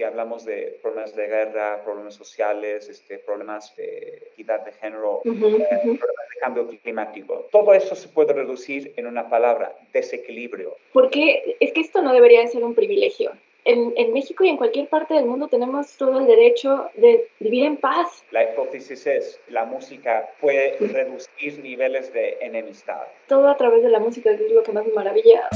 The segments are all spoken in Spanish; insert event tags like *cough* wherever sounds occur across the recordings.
si hablamos de problemas de guerra, problemas sociales, este, problemas de equidad de género, eh, problemas de cambio climático. Todo eso se puede reducir en una palabra, desequilibrio. Porque es que esto no debería ser un privilegio. En, en, México y en cualquier parte del mundo tenemos todo el derecho de vivir en paz. La hipótesis es, la música puede reducir niveles de enemistad. Todo a través de la música, que es lo que más me maravilla.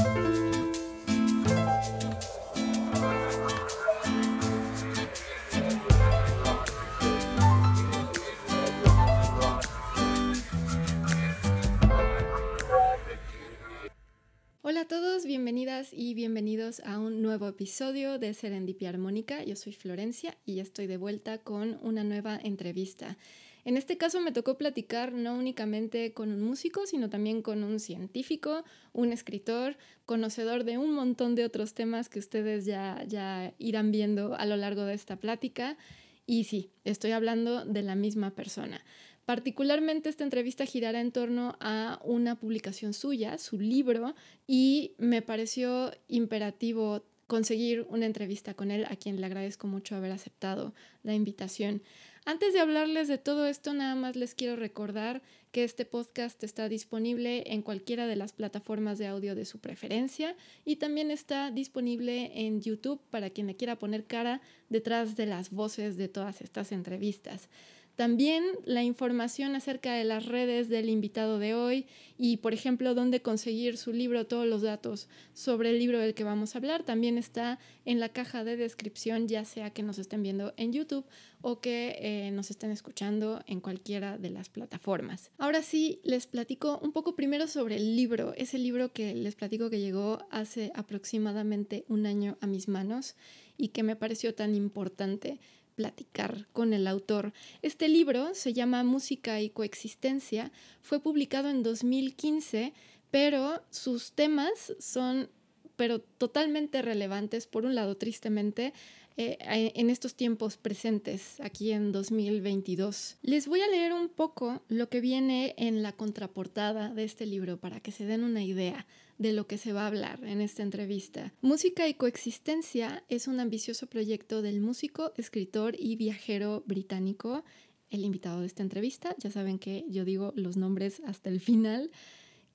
Hola a todos, bienvenidas y bienvenidos a un nuevo episodio de Serendipia Armónica. Yo soy Florencia y estoy de vuelta con una nueva entrevista. En este caso me tocó platicar no únicamente con un músico, sino también con un científico, un escritor, conocedor de un montón de otros temas que ustedes ya, ya irán viendo a lo largo de esta plática. Y sí, estoy hablando de la misma persona. Particularmente esta entrevista girará en torno a una publicación suya, su libro, y me pareció imperativo conseguir una entrevista con él, a quien le agradezco mucho haber aceptado la invitación. Antes de hablarles de todo esto, nada más les quiero recordar que este podcast está disponible en cualquiera de las plataformas de audio de su preferencia y también está disponible en YouTube para quien le quiera poner cara detrás de las voces de todas estas entrevistas. También la información acerca de las redes del invitado de hoy y, por ejemplo, dónde conseguir su libro, todos los datos sobre el libro del que vamos a hablar, también está en la caja de descripción, ya sea que nos estén viendo en YouTube o que eh, nos estén escuchando en cualquiera de las plataformas. Ahora sí, les platico un poco primero sobre el libro, ese libro que les platico que llegó hace aproximadamente un año a mis manos y que me pareció tan importante platicar con el autor. Este libro se llama Música y Coexistencia, fue publicado en 2015, pero sus temas son pero totalmente relevantes, por un lado, tristemente, eh, en estos tiempos presentes, aquí en 2022. Les voy a leer un poco lo que viene en la contraportada de este libro para que se den una idea de lo que se va a hablar en esta entrevista. Música y coexistencia es un ambicioso proyecto del músico, escritor y viajero británico, el invitado de esta entrevista. Ya saben que yo digo los nombres hasta el final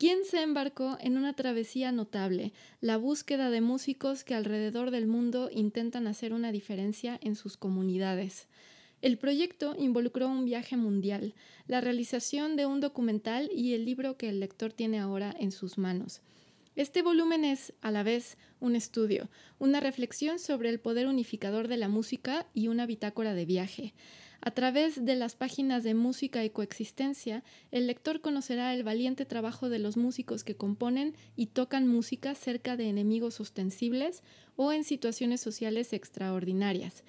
quien se embarcó en una travesía notable, la búsqueda de músicos que alrededor del mundo intentan hacer una diferencia en sus comunidades. El proyecto involucró un viaje mundial, la realización de un documental y el libro que el lector tiene ahora en sus manos. Este volumen es, a la vez, un estudio, una reflexión sobre el poder unificador de la música y una bitácora de viaje. A través de las páginas de música y coexistencia, el lector conocerá el valiente trabajo de los músicos que componen y tocan música cerca de enemigos ostensibles o en situaciones sociales extraordinarias.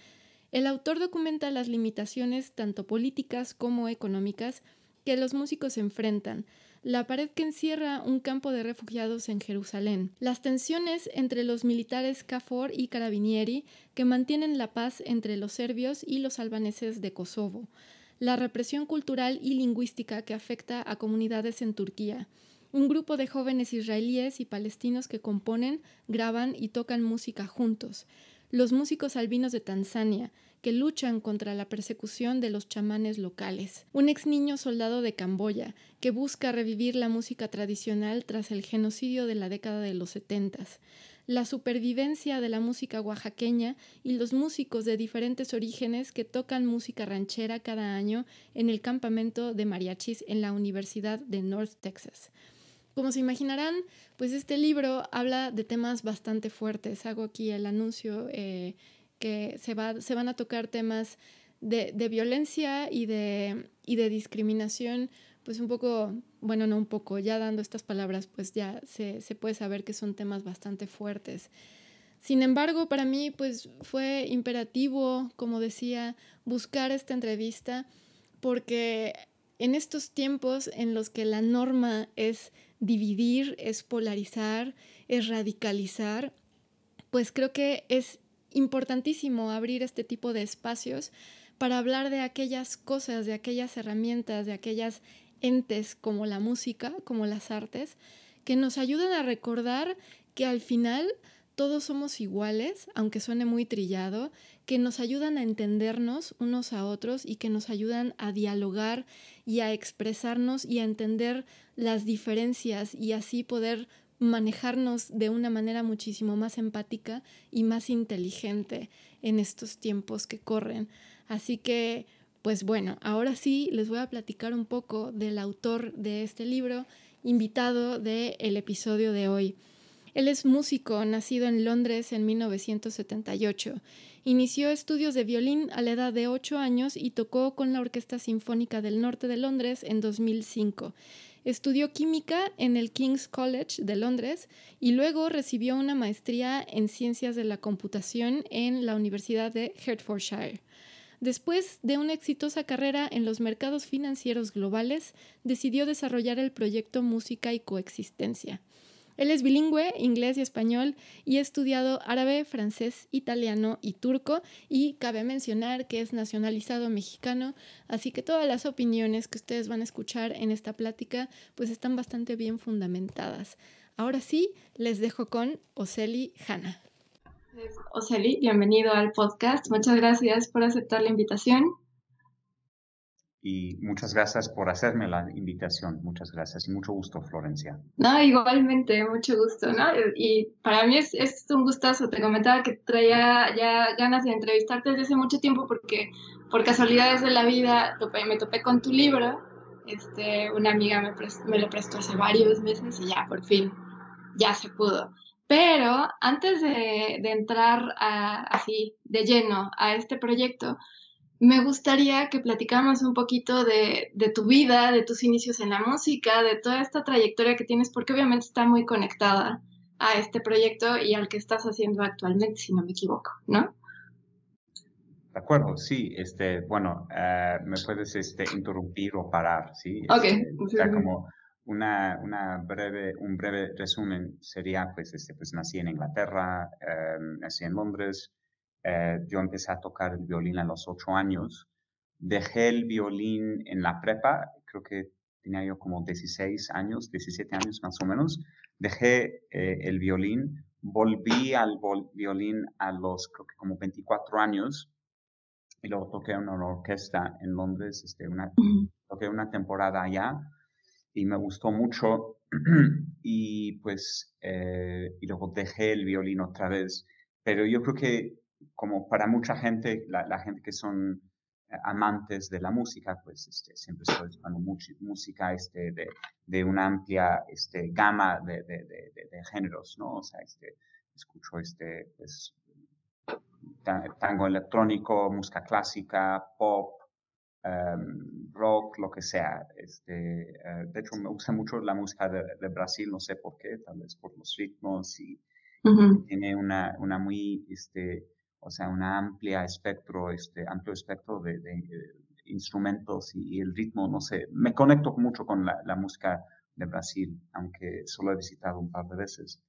El autor documenta las limitaciones tanto políticas como económicas que los músicos enfrentan, la pared que encierra un campo de refugiados en Jerusalén, las tensiones entre los militares KFOR y Carabinieri que mantienen la paz entre los serbios y los albaneses de Kosovo, la represión cultural y lingüística que afecta a comunidades en Turquía, un grupo de jóvenes israelíes y palestinos que componen, graban y tocan música juntos, los músicos albinos de Tanzania, que luchan contra la persecución de los chamanes locales. Un ex niño soldado de Camboya que busca revivir la música tradicional tras el genocidio de la década de los setentas. La supervivencia de la música oaxaqueña y los músicos de diferentes orígenes que tocan música ranchera cada año en el campamento de mariachis en la Universidad de North Texas. Como se imaginarán, pues este libro habla de temas bastante fuertes. Hago aquí el anuncio eh, que se, va, se van a tocar temas de, violencia y de, y de discriminación, pues un poco, bueno, no un poco, ya dando estas palabras, pues ya se, se puede saber que son temas bastante fuertes. Sin embargo, para mí, pues fue imperativo, como decía, buscar esta entrevista, porque en estos tiempos en los que la norma es dividir, es polarizar, es radicalizar, pues creo que es importantísimo abrir este tipo de espacios para hablar de aquellas cosas, de aquellas herramientas, de aquellas entes como la música, como las artes, que nos ayudan a recordar que al final todos somos iguales, aunque suene muy trillado, que nos ayudan a entendernos unos a otros y que nos ayudan a dialogar y a expresarnos y a entender las diferencias y así poder manejarnos de una manera muchísimo más empática y más inteligente en estos tiempos que corren. Así que, pues bueno, ahora sí les voy a platicar un poco del autor de este libro, invitado del el episodio de hoy. Él es músico, nacido en Londres en 1978. Inició estudios de violín a la edad de 8 años y tocó con la Orquesta Sinfónica del Norte de Londres en 2005. Estudió química en el King's College de Londres y luego recibió una maestría en ciencias de la computación en la Universidad de Hertfordshire. Después de una exitosa carrera en los mercados financieros globales, decidió desarrollar el proyecto Música y Coexistencia. Él es bilingüe, inglés y español, y ha estudiado árabe, francés, italiano y turco, y cabe mencionar que es nacionalizado mexicano, así que todas las opiniones que ustedes van a escuchar en esta plática pues están bastante bien fundamentadas. Ahora sí, les dejo con Oseli Hanna. Oseli, bienvenido al podcast. Muchas gracias por aceptar la invitación y muchas gracias por hacerme la invitación. Muchas gracias y mucho gusto, Florencia. No, igualmente, mucho gusto, ¿no? Y para mí es, es un gustazo. Te comentaba que traía ya ganas de entrevistarte desde hace mucho tiempo porque por casualidades de la vida me topé con tu libro. Este, una amiga me, me lo prestó hace varios meses y ya, por fin, ya se pudo. Pero antes de, de entrar así de lleno a este proyecto, me gustaría que platicáramos un poquito de, tu vida, de tus inicios en la música, de toda esta trayectoria que tienes, porque obviamente está muy conectada a este proyecto y al que estás haciendo actualmente, si no me equivoco, ¿no? De acuerdo, sí. Este, bueno, eh, me puedes este, interrumpir o parar, ¿sí? Ok. Este, como una, una, breve, un breve resumen sería, pues, este, pues nací en Inglaterra, eh, nací en Londres, eh, yo empecé a tocar el violín a los ocho años. Dejé el violín en la prepa, creo que tenía yo como 16 años, 17 años más o menos. Dejé eh, el violín, volví al violín a los, creo que como 24 años, y luego toqué en una orquesta en Londres, este, una, toqué una temporada allá, y me gustó mucho, y pues, eh, y luego dejé el violín otra vez. Pero yo creo que como para mucha gente, la, gente que son eh, amantes de la música, pues este, siempre estoy escuchando música este, de, de, una amplia este, gama de, de, de, géneros, ¿no? O sea, este, escucho este, pues, tango electrónico, música clásica, pop, em, rock, lo que sea. Este, eh, de hecho, me gusta mucho la música de, Brasil, no sé por qué, tal vez por los ritmos y tiene una, una muy, este, o sea, un amplia espectro, este, amplio espectro de, eh, instrumentos y, el ritmo, no sé, me conecto mucho con la, música de Brasil, aunque solo he visitado un par de veces.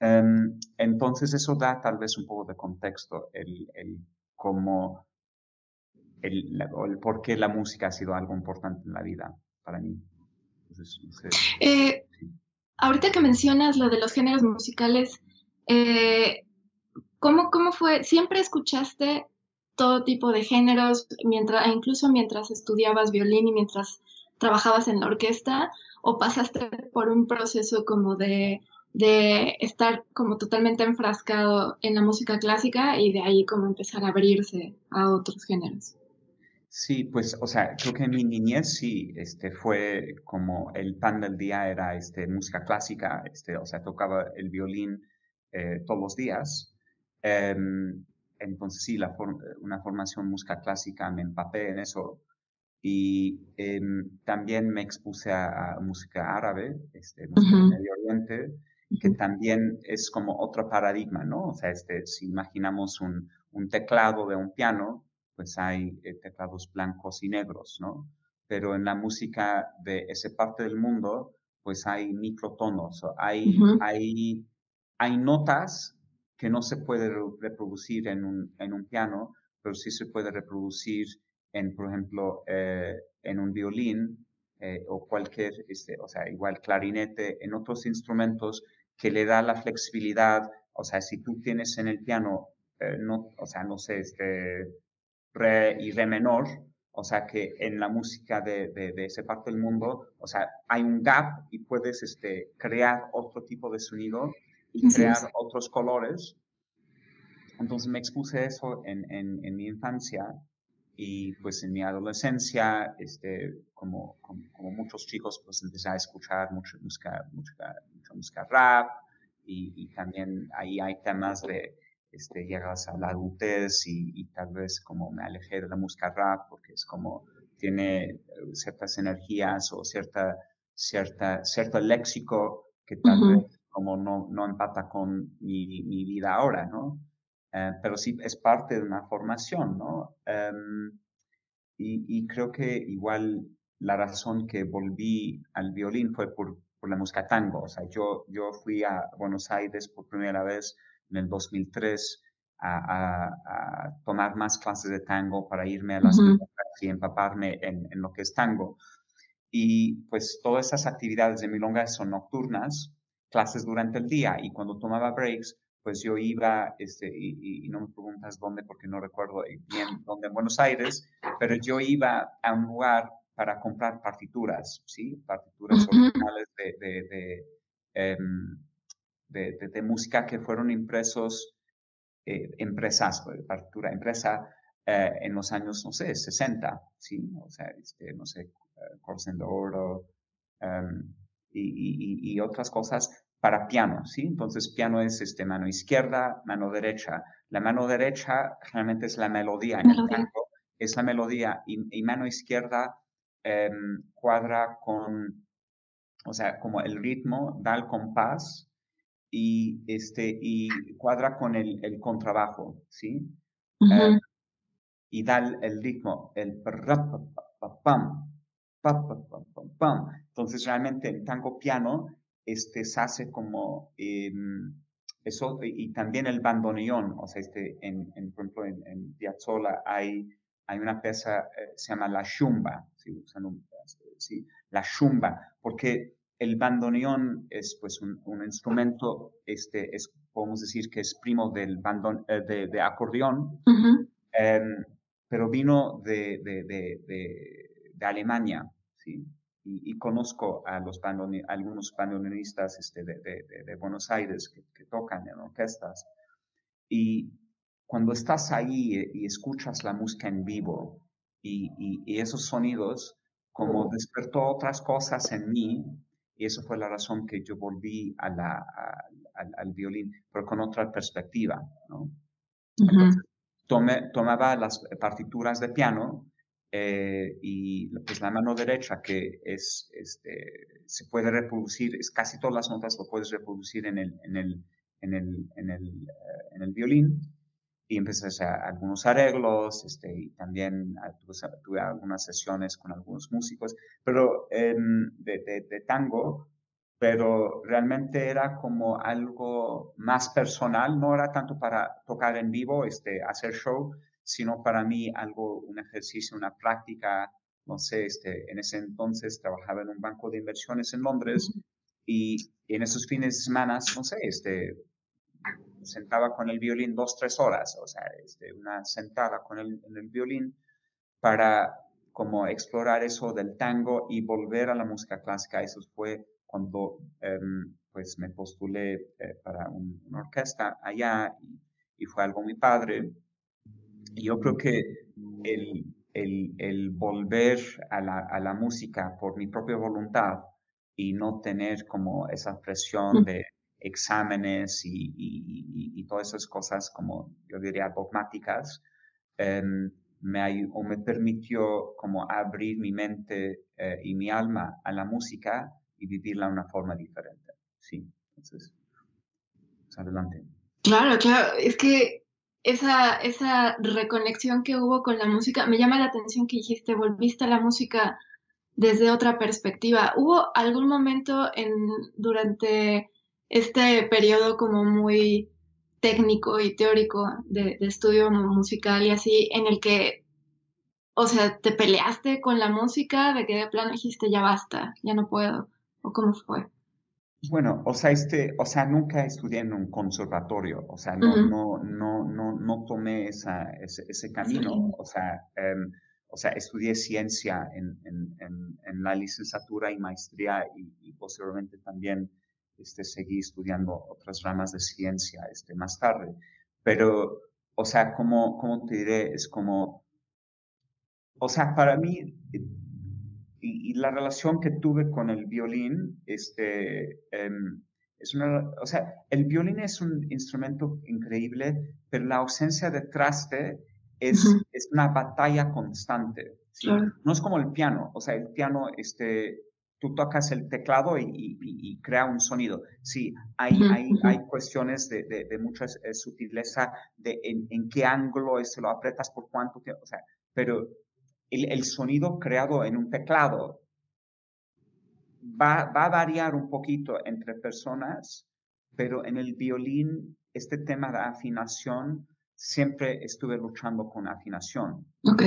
Em, entonces eso da tal vez un poco de contexto, el, el cómo, el, el, por qué la música ha sido algo importante en la vida para mí. Eh, ahorita que mencionas lo de los géneros musicales, eh, ¿Cómo, ¿Cómo fue? ¿Siempre escuchaste todo tipo de géneros, mientras, incluso mientras estudiabas violín y mientras trabajabas en la orquesta? ¿O pasaste por un proceso como de, de estar como totalmente enfrascado en la música clásica y de ahí como empezar a abrirse a otros géneros? Sí, pues, o sea, creo que en mi niñez sí, este, fue como el pan del día era, este, música clásica, este, o sea, tocaba el violín eh, todos los días, Em, entonces sí, la una formación música clásica, me empapé en eso. Y em, también me expuse a, música árabe, este, música del Medio Oriente, que también es como otro paradigma, ¿no? O sea, este, si imaginamos un, un teclado de un piano, pues hay eh, teclados blancos y negros, ¿no? Pero en la música de esa parte del mundo, pues hay microtonos, hay, hay, hay notas que no se puede reproducir en un, en un piano, pero sí se puede reproducir en, por ejemplo, eh, en un violín eh, o cualquier, este, o sea, igual clarinete, en otros instrumentos que le da la flexibilidad. O sea, si tú tienes en el piano, eh, no, o sea, no sé, este, re y re menor, o sea que en la música de, de, esa parte del mundo, o sea, hay un gap y puedes este, crear otro tipo de sonido y crear otros colores. Entonces me expuse eso en, en, en, mi infancia y pues en mi adolescencia, este, como, como, muchos chicos, pues empecé a escuchar mucha música, mucha, mucha música rap y, y también ahí hay temas de este, llegas a la adultez y, tal vez como me alejé de la música rap porque es como tiene eh, ciertas energías o cierta, cierta, cierto léxico que tal vez como no, no empata con mi, mi vida ahora, ¿no? Eh, pero sí es parte de una formación, ¿no? Em, y, y, creo que igual la razón que volví al violín fue por, por la música tango. O sea, yo, yo fui a Buenos Aires por primera vez en el 2003 a, a, tomar más clases de tango para irme a las uh y empaparme en, en, lo que es tango. Y pues todas esas actividades de milonga son nocturnas, clases durante el día y cuando tomaba breaks, pues yo iba, este, y, y, no me preguntas dónde porque no recuerdo bien *laughs* dónde en Buenos Aires, pero yo iba a un lugar para comprar partituras, ¿sí? Partituras originales de, de, de, em, de, de, música que fueron impresos, eh, empresas, pues, partitura empresa eh, en los años, no sé, 60, ¿sí? O sea, este, no sé, uh, de Oro um, y, y, y, otras cosas para piano, ¿sí? Entonces, piano es este, mano izquierda, mano derecha. La mano derecha realmente es la melodía en el canto, es la melodía y, y mano izquierda um, cuadra con, o sea, como el ritmo da el compás y, este, y cuadra con el, el contrabajo, ¿sí? Uh y da el, ritmo, el pam, pam, Entonces realmente en tango piano este, se hace como eh, eso y también el bandoneón, o sea, este, en, en por ejemplo en, en Piazzolla hay, hay una pieza, eh, se llama la shumba, ¿sí? ¿sí? la shumba, porque el bandoneón es pues un, un, instrumento, este, es, podemos decir que es primo del bandon, eh, de, de, acordeón, eh, pero vino de, de, de, de Alemania, ¿sí? Y, y, conozco a los algunos bandoneonistas este, de, Buenos Aires que, que, tocan en orquestas. Y cuando estás ahí eh, y escuchas la música en vivo y, esos sonidos, como despertó otras cosas en mí y eso fue la razón que yo volví a la, al violín, pero con otra perspectiva, ¿no? tomaba las partituras de piano eh, y pues la mano derecha que es, este, se puede reproducir, es casi todas las notas lo puedes reproducir en el, en el, en el, en el, eh, en el violín y empecé a hacer algunos arreglos, este, y también ah, tuve, algunas sesiones con algunos músicos, pero em, de, de, tango, pero realmente era como algo más personal, no era tanto para tocar en vivo, este, hacer show, sino para mí algo, un ejercicio, una práctica, no sé, este, en ese entonces trabajaba en un banco de inversiones en Londres y, en esos fines de semana, no sé, este, sentaba con el violín dos, tres horas, o sea, este, una sentada con el, el violín para como explorar eso del tango y volver a la música clásica. Eso fue cuando em, pues me postulé eh, para una orquesta allá y, y, fue algo muy padre. Y yo creo que el, el, el volver a la, a la, música por mi propia voluntad y no tener como esa presión de exámenes y, y, y, todas esas cosas como yo diría dogmáticas, em, me, o me permitió como abrir mi mente eh, y mi alma a la música y vivirla de una forma diferente. Sí, entonces, pues, adelante. Claro, claro, es que esa, esa reconexión que hubo con la música, me llama la atención que dijiste, volviste a la música desde otra perspectiva. ¿Hubo algún momento en, durante este periodo como muy técnico y teórico de, estudio musical y así, en el que, o sea, te peleaste con la música, de que de plano dijiste ya basta, ya no puedo, o cómo fue? Bueno, o sea, este, o sea, nunca estudié en un conservatorio, o sea, no, no, no, no, no tomé esa, ese, ese camino, o sea, em, o sea, estudié ciencia en, en, en, la licenciatura y maestría y, posteriormente también este, seguí estudiando otras ramas de ciencia este, más tarde. Pero, o sea, como, ¿cómo te diré? Es como, o sea, para mí y, la relación que tuve con el violín, este, em, es una, o sea, el violín es un instrumento increíble, pero la ausencia de traste es, es una batalla constante. No es como el piano, o sea, el piano, este, tú tocas el teclado y, y, crea un sonido. Sí, hay, hay, hay cuestiones de, de, mucha eh, sutileza de en, en, qué ángulo es, lo apretas por cuánto tiempo, o sea, pero el, sonido creado en un teclado va, va, a variar un poquito entre personas, pero en el violín, este tema de afinación, siempre estuve luchando con afinación. Ok.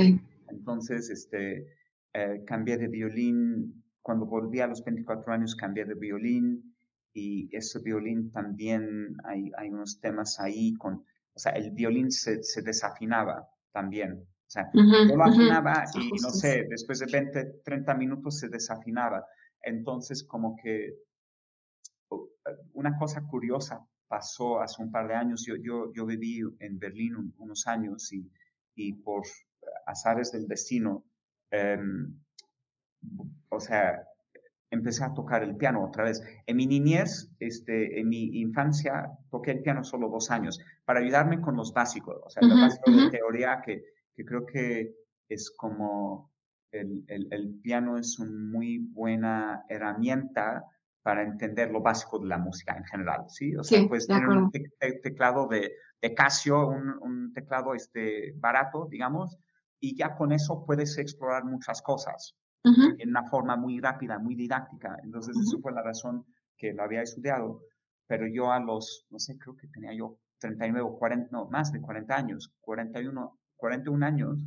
Entonces, este, eh, cambié de violín, cuando volví a los 24 años cambié de violín y ese violín también hay, hay unos temas ahí con, o sea, el violín se, se desafinaba también. O sea, yo lo afinaba y no sé, después de 20, 30 minutos se desafinaba. Entonces, como que una cosa curiosa pasó hace un par de años. Yo, yo, yo viví en Berlín unos años y, y, por azares del destino, em, o sea, empecé a tocar el piano otra vez. En mi niñez, este, en mi infancia, toqué el piano solo dos años para ayudarme con los básicos, o sea, los básicos de teoría que que creo que es como el, el, piano es una muy buena herramienta para entender lo básico de la música en general, ¿sí? O sea, pues tener un teclado de, de Casio, un, un, teclado este, barato, digamos, y ya con eso puedes explorar muchas cosas en una forma muy rápida, muy didáctica. Entonces, eso fue la razón que lo había estudiado. Pero yo a los, no sé, creo que tenía yo 39 o 40, no, más de 40 años, 41, 41 años,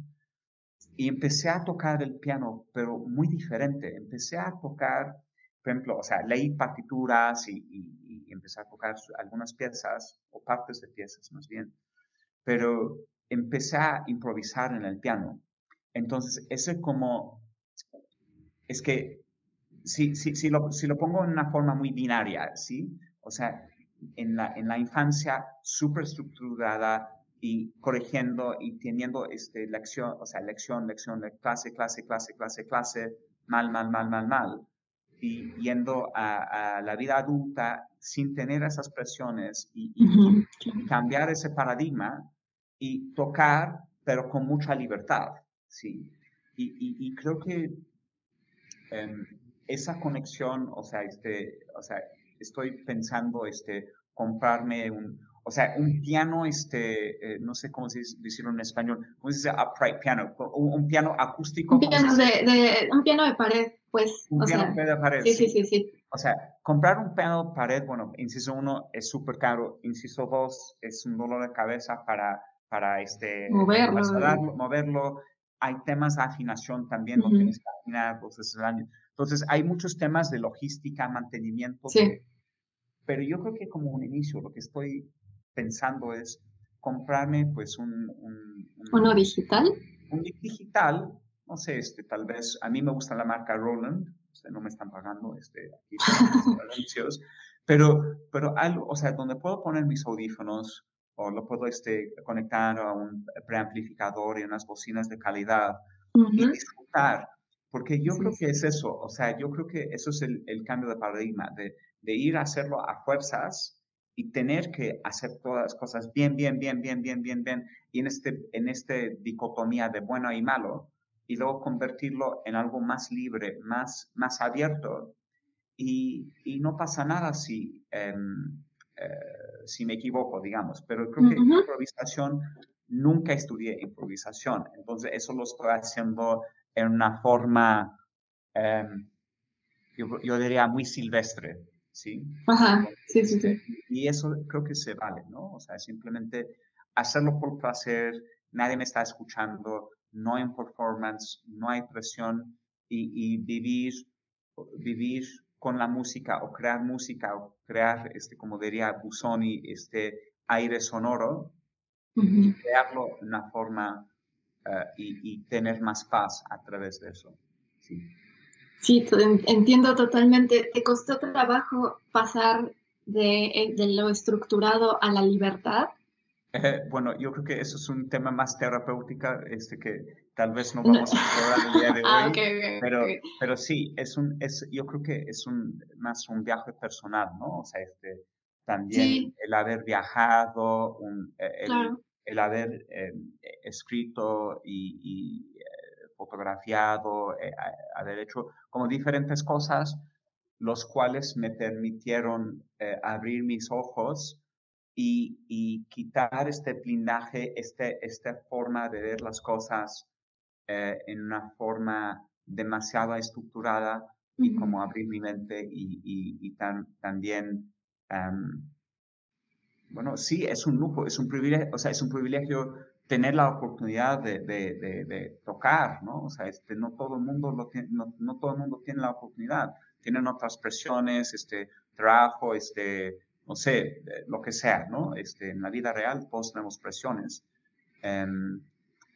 y empecé a tocar el piano, pero muy diferente. Empecé a tocar, por ejemplo, o sea, leí partituras y, y, empecé a tocar algunas piezas, o partes de piezas más bien, pero empecé a improvisar en el piano. Entonces, ese como, es que si, si, si, lo, si lo pongo en una forma muy binaria, ¿sí? O sea, en la, en la infancia súper estructurada, y corrigiendo y teniendo este, lección, o sea, lección, lección, clase, clase, clase, clase, clase, mal, mal, mal, mal, mal. Y yendo a, la vida adulta sin tener esas presiones y, cambiar ese paradigma y tocar, pero con mucha libertad, ¿sí? Y, y creo que em, esa conexión, o sea, este, o sea, estoy pensando, este, comprarme un, o sea, un piano, este, eh, no sé cómo se decirlo en español, ¿cómo se dice upright piano? Un, piano acústico. Un piano de, un piano de pared, pues. Un piano de pared. Sí, sí, sí, sí, O sea, comprar un piano de pared, bueno, inciso uno, es súper caro. Inciso dos, es un dolor de cabeza para, para este, moverlo. moverlo. Hay temas de afinación también, no tienes que afinar Entonces, hay muchos temas de logística, mantenimiento. Sí. pero yo creo que como un inicio, lo que estoy pensando es comprarme pues un... un, ¿Uno digital? Un digital, no sé, este, tal vez, a mí me gusta la marca Roland, este, no me están pagando este, aquí *laughs* anuncios, pero, pero algo, o sea, donde puedo poner mis audífonos o lo puedo este, conectar a un preamplificador y unas bocinas de calidad y disfrutar. Porque yo creo que es eso, o sea, yo creo que eso es el, el cambio de paradigma, de, de, ir a hacerlo a fuerzas y tener que hacer todas las cosas bien, bien, bien, bien, bien, bien, bien, y en este, en este dicotomía de bueno y malo, y luego convertirlo en algo más libre, más, más abierto, y, y no pasa nada si, em, eh, si me equivoco, digamos, pero creo que improvisación, nunca estudié improvisación, entonces eso lo estoy haciendo en una forma, em, yo, yo diría, muy silvestre. ¿Sí? Ajá, sí, sí, sí. Y eso creo que se vale, ¿no? O sea, simplemente hacerlo por placer, nadie me está escuchando, no hay performance, no hay presión y, y vivir, vivir con la música o crear música o crear, este, como diría Busoni, este aire sonoro, y crearlo de una forma eh, y, tener más paz a través de eso. Sí, sí entiendo totalmente. ¿Te costó trabajo pasar de, eh, de lo estructurado a la libertad? Eh, bueno, yo creo que eso es un tema más terapéutica, este que tal vez no vamos a explorar el día de *laughs* ah, hoy, pero, pero sí, es un, es, yo creo que es un, más un viaje personal, ¿no? O sea, este, también el haber viajado, un, el, el, haber escrito y, eh, fotografiado, eh, haber hecho como diferentes cosas, los cuales me permitieron abrir mis ojos y, quitar este blindaje, este, esta forma de ver las cosas eh, en una forma demasiado estructurada y como abrir mi mente y, también, em, bueno, sí, es un lujo, es un privilegio, o sea, es un privilegio tener la oportunidad de, tocar, ¿no? O sea, este, no todo el mundo lo tiene, no, no, todo el mundo tiene la oportunidad. Tienen otras presiones, este, trabajo, este, no sé, lo que sea, ¿no? Este, en la vida real todos tenemos presiones. Em,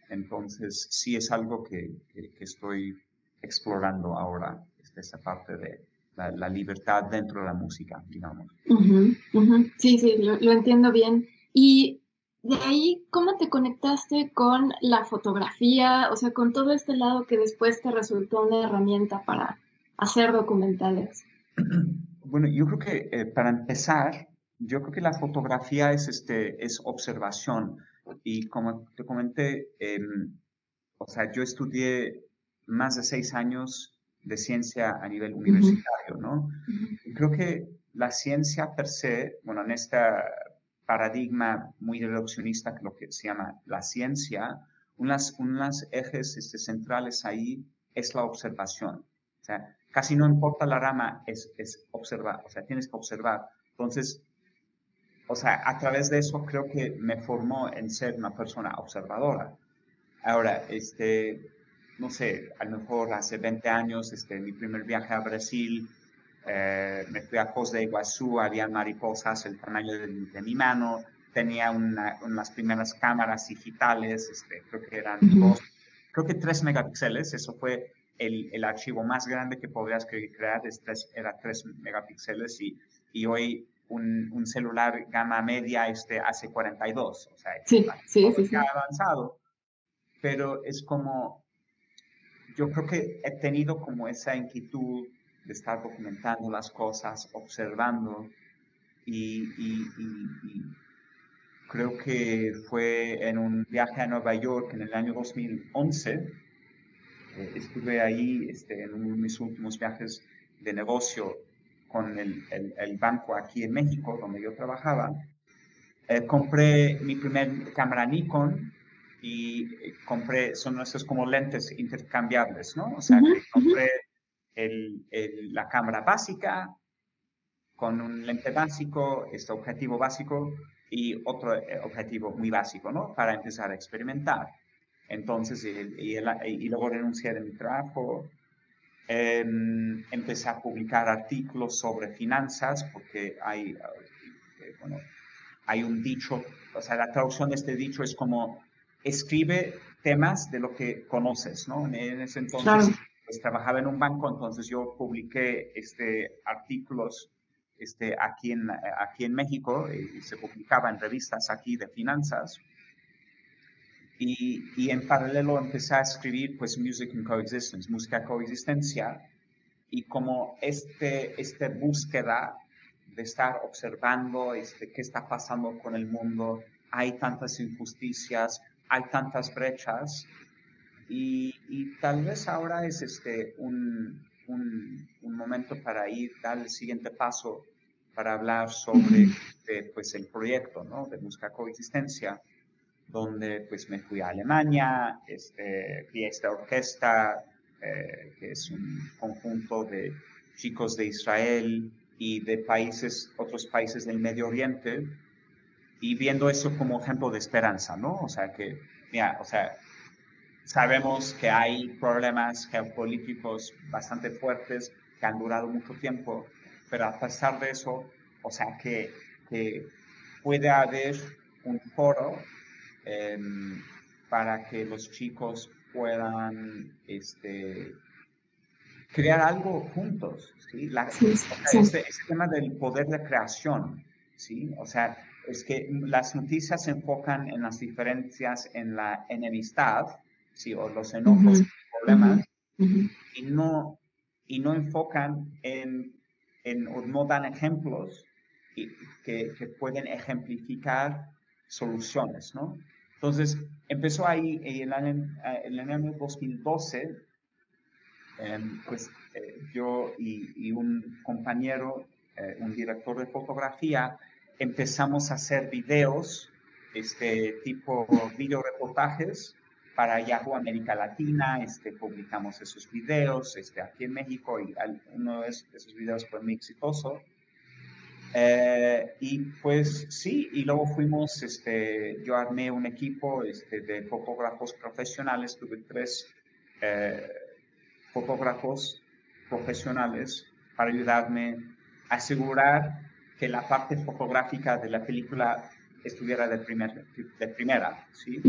entonces, sí es algo que, estoy explorando ahora, este, esa parte de la, libertad dentro de la música, digamos. Sí, sí, lo, entiendo bien. Y de ahí, ¿cómo te conectaste con la fotografía? O sea, con todo este lado que después te resultó una herramienta para hacer documentales. *clears throat* Bueno, yo creo que eh, para empezar, yo creo que la fotografía es, este, es observación. Y como te comenté, em, o sea, yo estudié más de seis años de ciencia a nivel universitario, ¿no? Creo que la ciencia per se, bueno, en este paradigma muy reduccionista que lo que se llama la ciencia, unas, unas ejes este, centrales ahí es la observación. O sea, casi no importa la rama, es, es observar, o sea, tienes que observar. Entonces, o sea, a través de eso creo que me formó en ser una persona observadora. Ahora, este, no sé, a lo mejor hace 20 años, este, mi primer viaje a Brasil, eh, me fui a Cos de Iguazú, había mariposas el tamaño de, mi mano, tenía una, unas primeras cámaras digitales, este, creo que eran dos, creo que 3 megapíxeles, eso fue el, el, archivo más grande que podrías crear, es era 3 megapíxeles y, y hoy un, un, celular gama media este hace 42, o sea, sí, sí, sí, avanzado. Pero es como, yo creo que he tenido como esa inquietud de estar documentando las cosas, observando, y, y, y, creo que fue en un viaje a Nueva York en el año 2011, eh, estuve ahí este, en uno de mis últimos viajes de negocio con el, el, banco aquí en México, donde yo trabajaba, eh, compré mi primer cámara Nikon y compré, son esos como lentes intercambiables, ¿no? O sea, compré el, la cámara básica con un lente básico, este objetivo básico y otro eh, objetivo muy básico, ¿no? Para empezar a experimentar. Entonces, y, y luego renuncié de mi trabajo, Em, empecé a publicar artículos sobre finanzas porque hay, eh, bueno, hay un dicho, o sea, la traducción de este dicho es como escribe temas de lo que conoces, ¿no? En ese entonces pues, trabajaba en un banco, entonces yo publiqué este, artículos este, aquí, en, aquí en México y se publicaba en revistas aquí de finanzas. Y, en paralelo empecé a escribir pues Music and Coexistence, música coexistencia, y como este, esta búsqueda de estar observando este, qué está pasando con el mundo, hay tantas injusticias, hay tantas brechas, y, tal vez ahora es este, un, un, momento para ir, dar el siguiente paso para hablar sobre este, pues, el proyecto ¿no? de música coexistencia donde pues me fui a Alemania, este, vi esta orquesta, eh, que es un conjunto de chicos de Israel y de países, otros países del Medio Oriente, y viendo eso como ejemplo de esperanza, ¿no? O sea que, mira, o sea, sabemos que hay problemas geopolíticos bastante fuertes, que han durado mucho tiempo, pero a pesar de eso, o sea, que, que puede haber un foro em, para que los chicos puedan este, crear algo juntos, ¿sí? La, Este, tema del poder de creación, ¿sí? O sea, es que las noticias se enfocan en las diferencias en la enemistad, ¿sí? O los enojos, y problemas, y no, y no enfocan en, en o no dan ejemplos que, que pueden ejemplificar soluciones, ¿no? Entonces, empezó ahí en el año, en el año 2012, em, pues eh, yo y, un compañero, eh, un director de fotografía, empezamos a hacer videos, este tipo *laughs* video reportajes para Yahoo América Latina, este, publicamos esos videos este, aquí en México y uno de esos videos fue muy exitoso. Eh, y pues sí, y luego fuimos, este, yo armé un equipo este, de fotógrafos profesionales, tuve tres eh, fotógrafos profesionales para ayudarme a asegurar que la parte fotográfica de la película estuviera de, primer, de primera, ¿sí?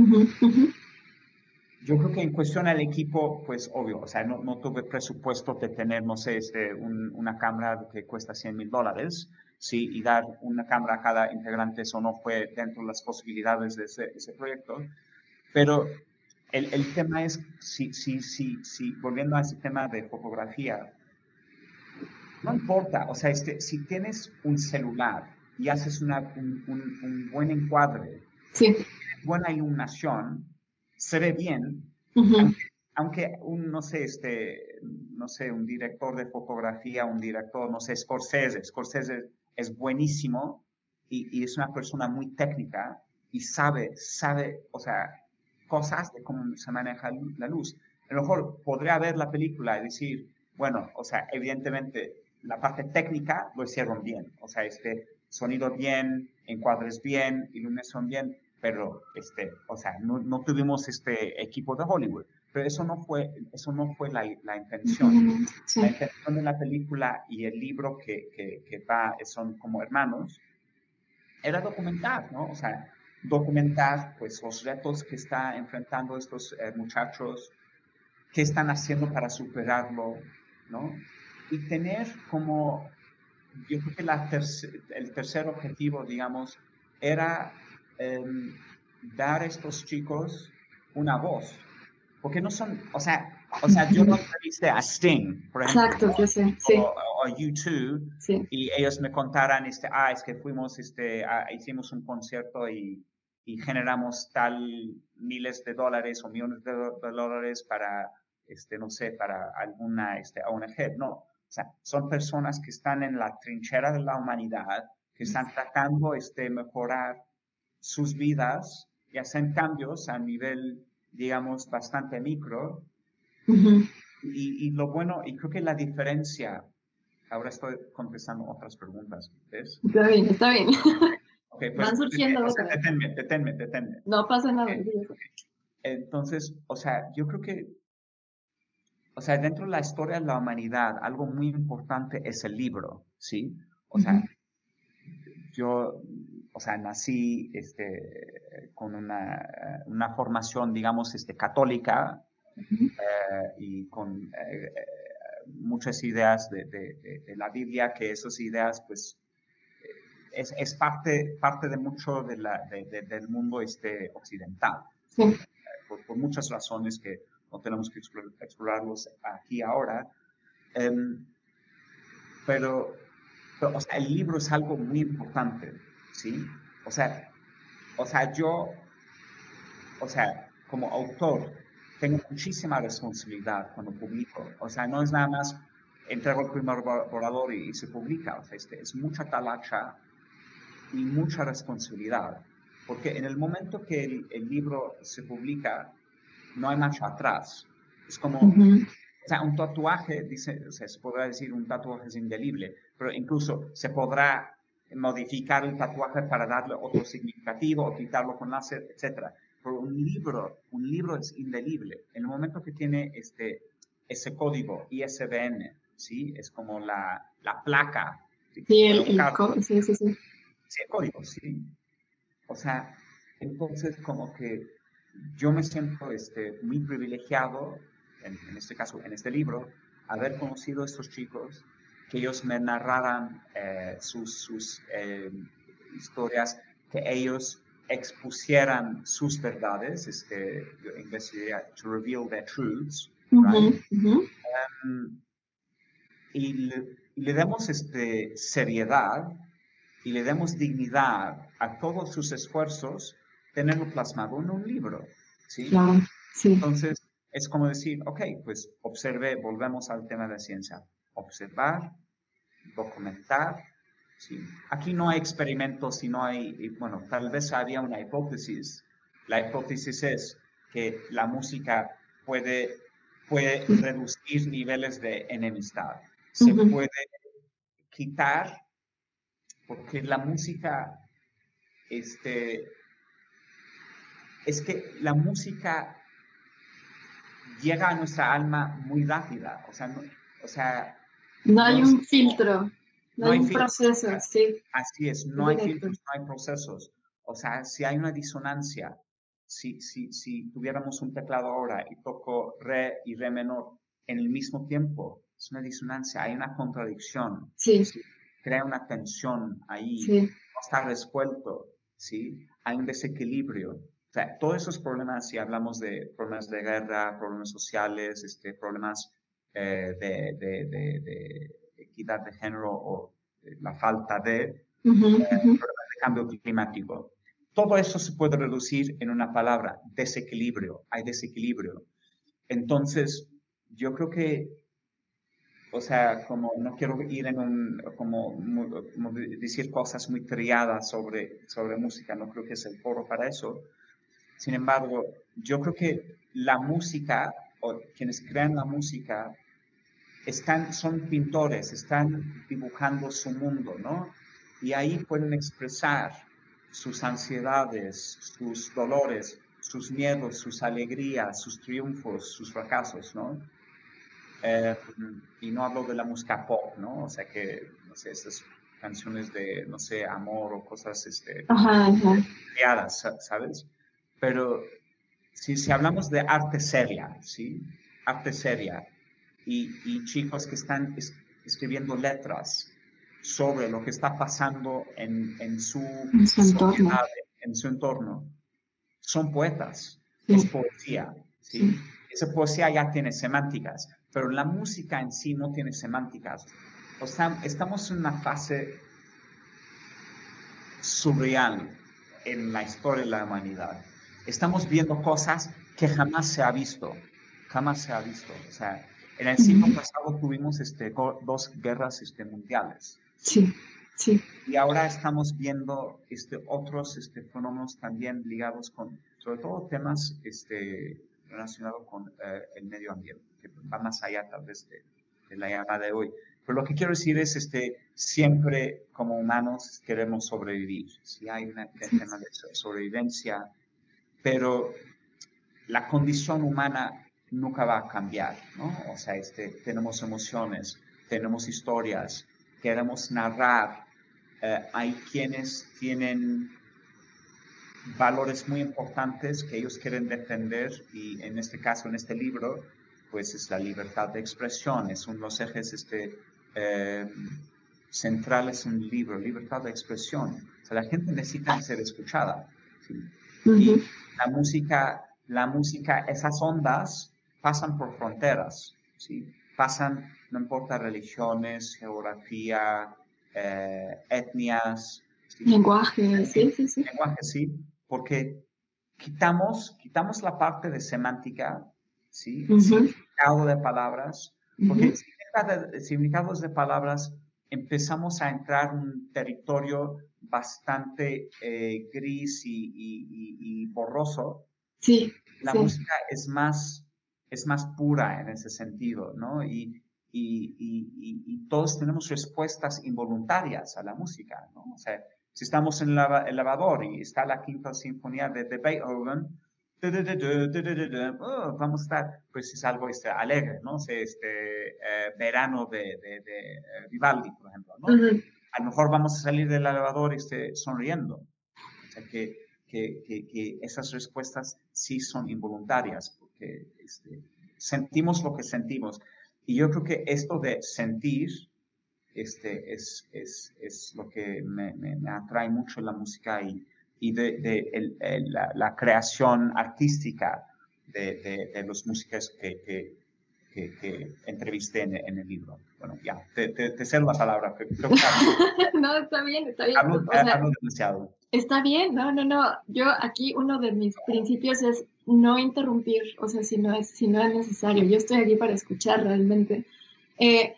Yo creo que en cuestión al equipo, pues obvio, o sea, no, no tuve presupuesto de tener, no sé, este, una cámara que cuesta 100 mil dólares, sí, y dar una cámara a cada integrante, eso no fue dentro de las posibilidades de ese, proyecto. Pero el, el, tema es, si, si, si, si, volviendo a ese tema de fotografía, no importa, o sea, este, si tienes un celular y haces una, un, un, buen encuadre, sí. buena iluminación, se ve bien, aunque un, no sé, este, no sé, un director de fotografía, un director, no sé, Scorsese, Scorsese es buenísimo y, es una persona muy técnica y sabe, sabe, o sea, cosas de cómo se maneja la luz. A lo mejor podría ver la película y decir, bueno, o sea, evidentemente la parte técnica lo hicieron bien, o sea, este sonido bien, encuadres bien, iluminación bien, pero este, o sea, no, no tuvimos este equipo de Hollywood. Pero eso no fue, eso no fue la, la intención. La intención de la película y el libro que, que, que, va, son como hermanos, era documentar, ¿no? O sea, documentar pues los retos que están enfrentando estos eh, muchachos, qué están haciendo para superarlo, ¿no? Y tener como, yo creo que la el tercer objetivo, digamos, era em, dar a estos chicos una voz, porque no son, o sea, o sea, yo no entrevisté a Sting, por ejemplo, Exacto, sí. O, o, sí. y ellos me contaran, este, ah, es que fuimos, este, hicimos un concierto y, y, generamos tal miles de dólares o millones de, dólares para, este, no sé, para alguna este, ONG, no. O sea, son personas que están en la trinchera de la humanidad, que están tratando este, mejorar sus vidas y hacen cambios a nivel digamos, bastante micro. y, y, lo bueno, y creo que la diferencia, ahora estoy contestando otras preguntas, ¿ves? Está bien, está bien. *laughs* Okay, pues, Van surgiendo Deténme, deténme, deténme. No pasa nada. Entonces, o sea, yo creo que, o sea, dentro de la historia de la humanidad, algo muy importante es el libro, ¿sí? O sea, yo o sea, nací este, con una, una, formación, digamos, este, católica eh, y con eh, muchas ideas de, de, la Biblia, que esas ideas, pues, es, es parte, parte de mucho de la, del mundo este, occidental, eh, por, por, muchas razones que no tenemos que explorarlos aquí ahora. Em, pero, pero o sea, el libro es algo muy importante ¿sí? O sea, o sea, yo, o sea, como autor, tengo muchísima responsabilidad cuando publico. O sea, no es nada más entrego el primer borrador y, se publica. O sea, este, es mucha talacha y mucha responsabilidad. Porque en el momento que el, libro se publica, no hay marcha atrás. Es como, o sea, un tatuaje, dice, o sea, se podrá decir un tatuaje es indelible, pero incluso se podrá modificar el tatuaje para darle otro significativo o quitarlo con láser, etc. Pero un libro, un libro es indelible. En el momento que tiene este, ese código ISBN, ¿sí? Es como la, la placa. Sí, el, el sí, sí, sí. Sí, el código, sí. O sea, entonces como que yo me siento este, muy privilegiado, en, este caso, en este libro, haber conocido a estos chicos, que ellos me narraran eh, sus, sus eh, historias, que ellos expusieran sus verdades, este, en inglés diría to reveal their truths, um, y, le, y, le, demos este, seriedad y le demos dignidad a todos sus esfuerzos, tenerlo plasmado en un libro. ¿sí? sí. Entonces, es como decir, ok, pues observe, volvemos al tema de ciencia. Observar, documentar. ¿sí? Aquí no hay experimentos, sino hay, bueno, tal vez había una hipótesis. La hipótesis es que la música puede, puede reducir niveles de enemistad. Se puede quitar porque la música, este, es que la música llega a nuestra alma muy rápida, o sea, no, o sea, no hay un filtro, no, hay un proceso, sí. Así es, no hay filtros, no hay procesos. O sea, si hay una disonancia, si, si, si tuviéramos un teclado ahora y toco re y re menor en el mismo tiempo, es una disonancia, hay una contradicción. Sí crea una tensión ahí, no está resuelto, ¿sí? Hay un desequilibrio. O sea, todos esos problemas, si hablamos de problemas de guerra, problemas sociales, este, problemas eh, de, de, de, equidad de género o la falta de, eh, problemas de cambio climático. Todo eso se puede reducir en una palabra, desequilibrio. Hay desequilibrio. Entonces, yo creo que o sea, como no quiero ir en un, como, decir cosas muy triadas sobre, sobre música, no creo que es el foro para eso. Sin embargo, yo creo que la música, o quienes crean la música, están, son pintores, están dibujando su mundo, ¿no? Y ahí pueden expresar sus ansiedades, sus dolores, sus miedos, sus alegrías, sus triunfos, sus fracasos, ¿no? Eh, y no hablo de la música pop, ¿no? O sea que, no sé, esas canciones de, no sé, amor o cosas, este, ¿sabes? Pero si, si hablamos de arte seria, ¿sí? Arte seria, y, y chicos que están escribiendo letras sobre lo que está pasando en, en su, entorno. en su entorno, son poetas, es poesía, ¿sí? Esa poesía ya tiene semánticas, pero la música en sí no tiene semánticas. O sea, estamos en una fase surreal en la historia de la humanidad. Estamos viendo cosas que jamás se ha visto, jamás se ha visto. O sea, en el siglo pasado tuvimos este, dos guerras este, mundiales. Sí, sí. Y ahora estamos viendo este, otros este, fenómenos también ligados con, sobre todo temas este, relacionados con eh, el medio ambiente que va más allá tal vez de, la llamada de hoy. Pero lo que quiero decir es, este, siempre como humanos queremos sobrevivir. Si hay un tema de sobrevivencia, pero la condición humana nunca va a cambiar, ¿no? O sea, este, tenemos emociones, tenemos historias, queremos narrar. Eh, hay quienes tienen valores muy importantes que ellos quieren defender y en este caso, en este libro, pues es la libertad de expresión, es uno de los ejes este, eh, centrales en el libro, libertad de expresión. O sea, la gente necesita ser escuchada. Y la música, la música, esas ondas pasan por fronteras, ¿sí? pasan, no importa religiones, geografía, eh, etnias. Lenguaje, sí, sí, sí. Lenguaje, sí, porque quitamos, quitamos la parte de semántica, ¿sí? significado de palabras, porque el significados de palabras empezamos a entrar en un territorio bastante eh, gris y, borroso. Sí. La música es más, es más pura en ese sentido, ¿no? Y, y, todos tenemos respuestas involuntarias a la música, ¿no? O sea, si estamos en el lavador y está la quinta sinfonía de, de Beethoven, oh, vamos a estar, pues es algo este, alegre, ¿no? este eh, verano de, de, de, Vivaldi, por ejemplo, ¿no? A lo mejor vamos a salir del elevador este, sonriendo. O sea, que, que, que, esas respuestas sí son involuntarias, este, sentimos lo que sentimos. Y yo creo que esto de sentir este, es, es, es lo que me, me, me, atrae mucho en la música y, y de, de el, el, la, la, creación artística de, de los músicos que, que, que, entrevisté en, en, el libro. Bueno, ya, te, te, te cedo la palabra. *laughs* no, está bien, está bien. Hablo, o sea, hablo demasiado. Está bien, no, no, no. Yo aquí uno de mis principios es no interrumpir, o sea, si no es, si no es necesario. Yo estoy aquí para escuchar realmente. Eh,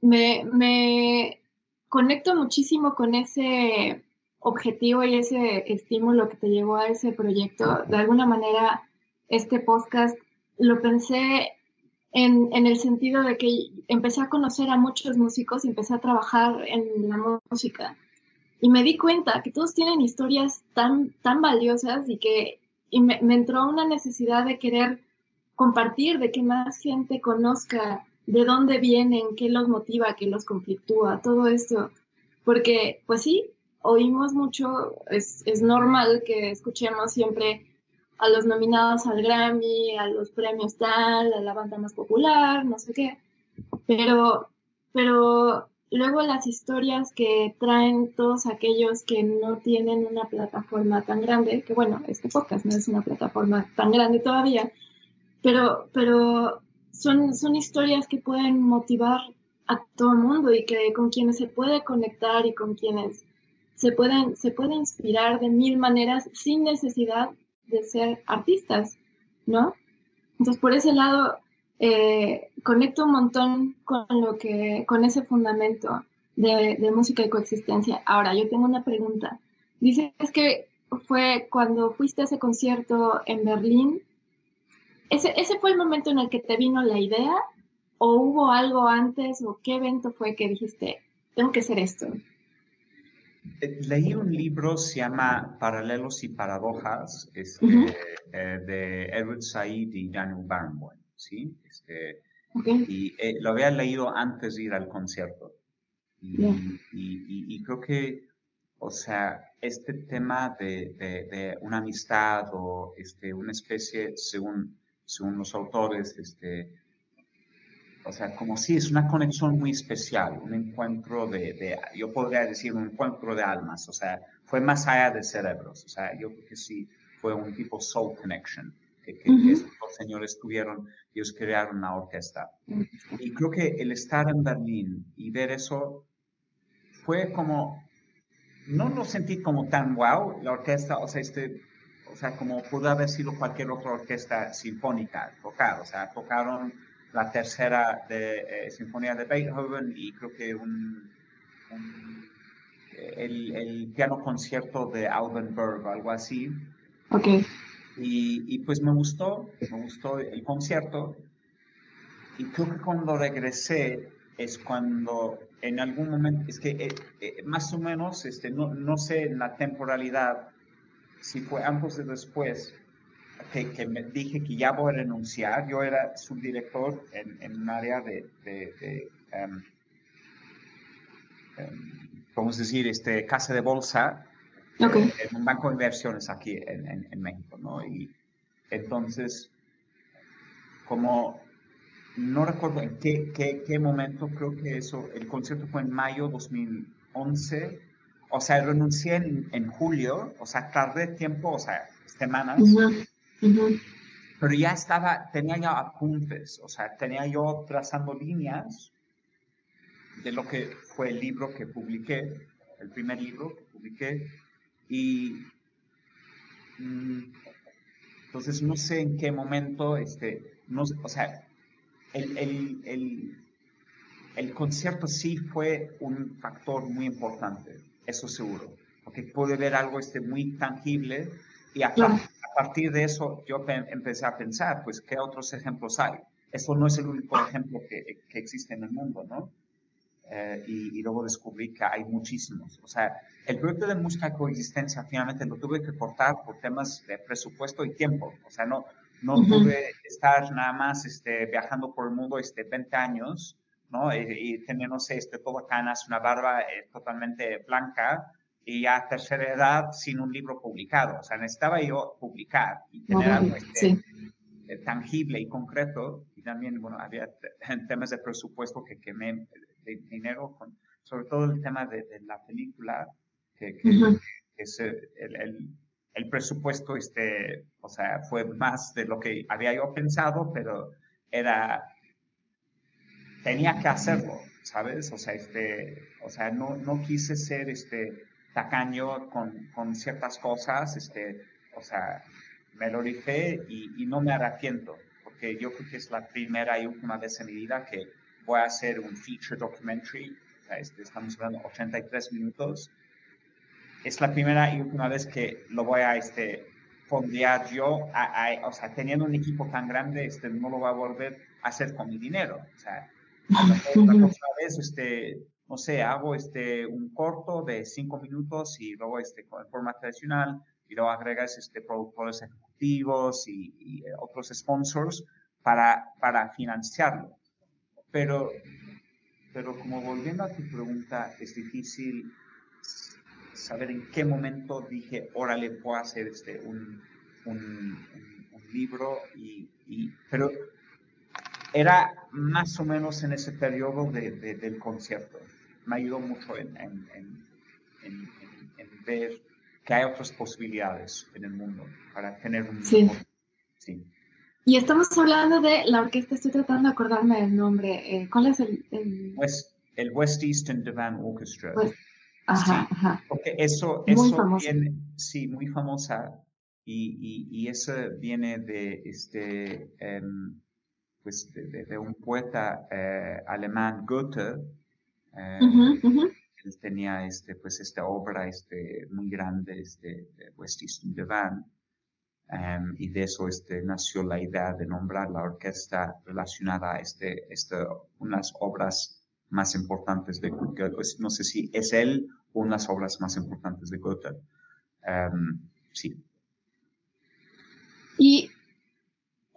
me, me conecto muchísimo con ese objetivo y ese estímulo que te llevó a ese proyecto. De alguna manera, este podcast lo pensé en, en, el sentido de que empecé a conocer a muchos músicos y empecé a trabajar en la música. Y me di cuenta que todos tienen historias tan, tan valiosas y que y me, entró una necesidad de querer compartir, de que más gente conozca de dónde vienen, qué los motiva, qué los conflictúa, todo esto. Porque, pues sí, oímos mucho, es, es normal que escuchemos siempre a los nominados al Grammy, a los premios tal, a la banda más popular, no sé qué. Pero, pero luego las historias que traen todos aquellos que no tienen una plataforma tan grande, que bueno, este podcast no es una plataforma tan grande todavía, pero, pero son, son historias que pueden motivar a todo el mundo y que con quienes se puede conectar y con quienes se pueden, se puede inspirar de mil maneras sin necesidad de ser artistas, ¿no? Entonces, por ese lado, eh, conecto un montón con lo que, con ese fundamento de, de, música y coexistencia. Ahora, yo tengo una pregunta. Dices que fue cuando fuiste a ese concierto en Berlín, ¿Ese, ¿Ese fue el momento en el que te vino la idea? ¿O hubo algo antes? ¿O qué evento fue que dijiste, tengo que hacer esto? Eh, leí un libro, se llama Paralelos y Paradojas, este, uh -huh. eh, de Edward Said y Daniel Barenboim, ¿sí? Este, okay. Y eh, lo había leído antes de ir al concierto. Y, yeah. y, y, y, creo que, o sea, este tema de, de, de, una amistad o este, una especie, según según los autores, este, o sea, como si es una conexión muy especial, un encuentro de, de, yo podría decir un encuentro de almas, o sea, fue más allá de cerebros, o sea, yo creo que sí fue un tipo soul connection, que, que, uh -huh. que estos señores tuvieron, ellos crearon una orquesta. Y creo que el estar en Berlín y ver eso fue como, no lo sentí como tan wow, la orquesta, o sea, este, o sea, como pudo haber sido cualquier otra orquesta sinfónica tocar, o sea, tocaron la tercera de, eh, sinfonía de Beethoven y creo que un, un el, el, piano concierto de Alban Berg o algo así. Ok. Y, pues me gustó, me gustó el concierto. Y creo que cuando regresé es cuando en algún momento, es que eh, eh, más o menos, este, no, no sé la temporalidad, si fue antes o después que, que, me dije que ya voy a renunciar, yo era subdirector en, en un área de, de, de vamos a decir, este, casa de bolsa, okay. en un banco de inversiones aquí en, en, en, México, ¿no? Y entonces, como no recuerdo en qué, qué, qué momento, creo que eso, el concierto fue en mayo 2011, o sea, renuncié en, en, julio, o sea, tardé tiempo, o sea, semanas, uh -huh. Uh -huh. pero ya estaba, tenía ya apuntes, o sea, tenía yo trazando líneas de lo que fue el libro que publiqué, el primer libro que publiqué, y mm, entonces no sé en qué momento, este, no, o sea, el, el, el, el concierto sí fue un factor muy importante eso seguro, porque puede ver algo este, muy tangible y a, claro. a, partir de eso yo empecé a pensar, pues, ¿qué otros ejemplos hay? Eso no es el único ejemplo que, que existe en el mundo, ¿no? Eh, y, luego descubrí que hay muchísimos. O sea, el proyecto de música coexistencia finalmente lo tuve que cortar por temas de presupuesto y tiempo. O sea, no, no tuve estar nada más este, viajando por el mundo este, 20 años, ¿no? Y, y tener, no sé, este, todo canas, una barba eh, totalmente blanca y a tercera edad sin un libro publicado. O sea, necesitaba yo publicar y tener algo este, eh, tangible y concreto. Y también, bueno, había *laughs* temas de presupuesto que quemé de dinero, con, sobre todo el tema de, la película, que, es el, el, presupuesto, este, o sea, fue más de lo que había yo pensado, pero era, tenía que hacerlo, ¿sabes? O sea, este, o sea, no, no quise ser, este, tacaño con, con ciertas cosas, este, o sea, me lo dije y, y, no me arrepiento, porque yo creo que es la primera y última vez en mi vida que voy a hacer un feature documentary, este, estamos hablando 83 minutos. Es la primera y última vez que lo voy a este, fondear yo, o sea, teniendo un equipo tan grande, este, no lo voy a volver a hacer con mi dinero. O sea, la vez, este, no sé, hago este, un corto de cinco minutos y luego este, con forma tradicional y luego agregas este, productores ejecutivos y, y eh, otros sponsors para, para financiarlo. Pero, pero como volviendo a tu pregunta, es difícil saber en qué momento dije, órale, puedo hacer este, un, un, libro, y, pero era más o menos en ese periodo de, del concierto. Me ayudó mucho en, en, en, ver que hay otras posibilidades en el mundo para tener un... Sí. sí. Y estamos hablando de la orquesta, estoy tratando de acordarme del nombre. Eh, ¿Cuál es el, el... West, el West Eastern Divan Orchestra. Pues, ajá, ajá. Porque eso, eso viene, sí, muy famosa. Y, y, y, eso viene de este, um, pues de, de, un poeta eh, alemán, Goethe. Eh, Él tenía este, pues esta obra este, muy grande, este, West Eastern Divan Em, y de eso este, nació la idea de nombrar la orquesta relacionada a este, este, unas obras más importantes de Goethe. No sé si es él o unas obras más importantes de Goethe. Em, sí. Y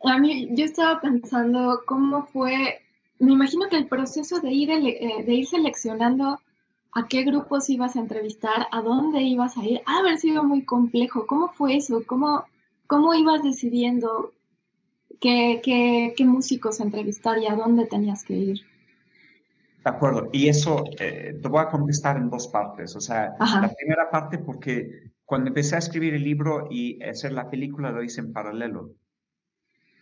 a mí, yo estaba pensando cómo fue, me imagino que el proceso de ir, eh, de ir seleccionando a qué grupos ibas a entrevistar, a dónde ibas a ir, ha haber sido muy complejo. ¿Cómo fue eso? ¿Cómo, ¿Cómo ibas decidiendo qué, qué, músicos entrevistar y a dónde tenías que ir? De acuerdo, y eso eh, te voy a contestar en dos partes. O sea, la primera parte porque cuando empecé a escribir el libro y hacer la película lo hice en paralelo.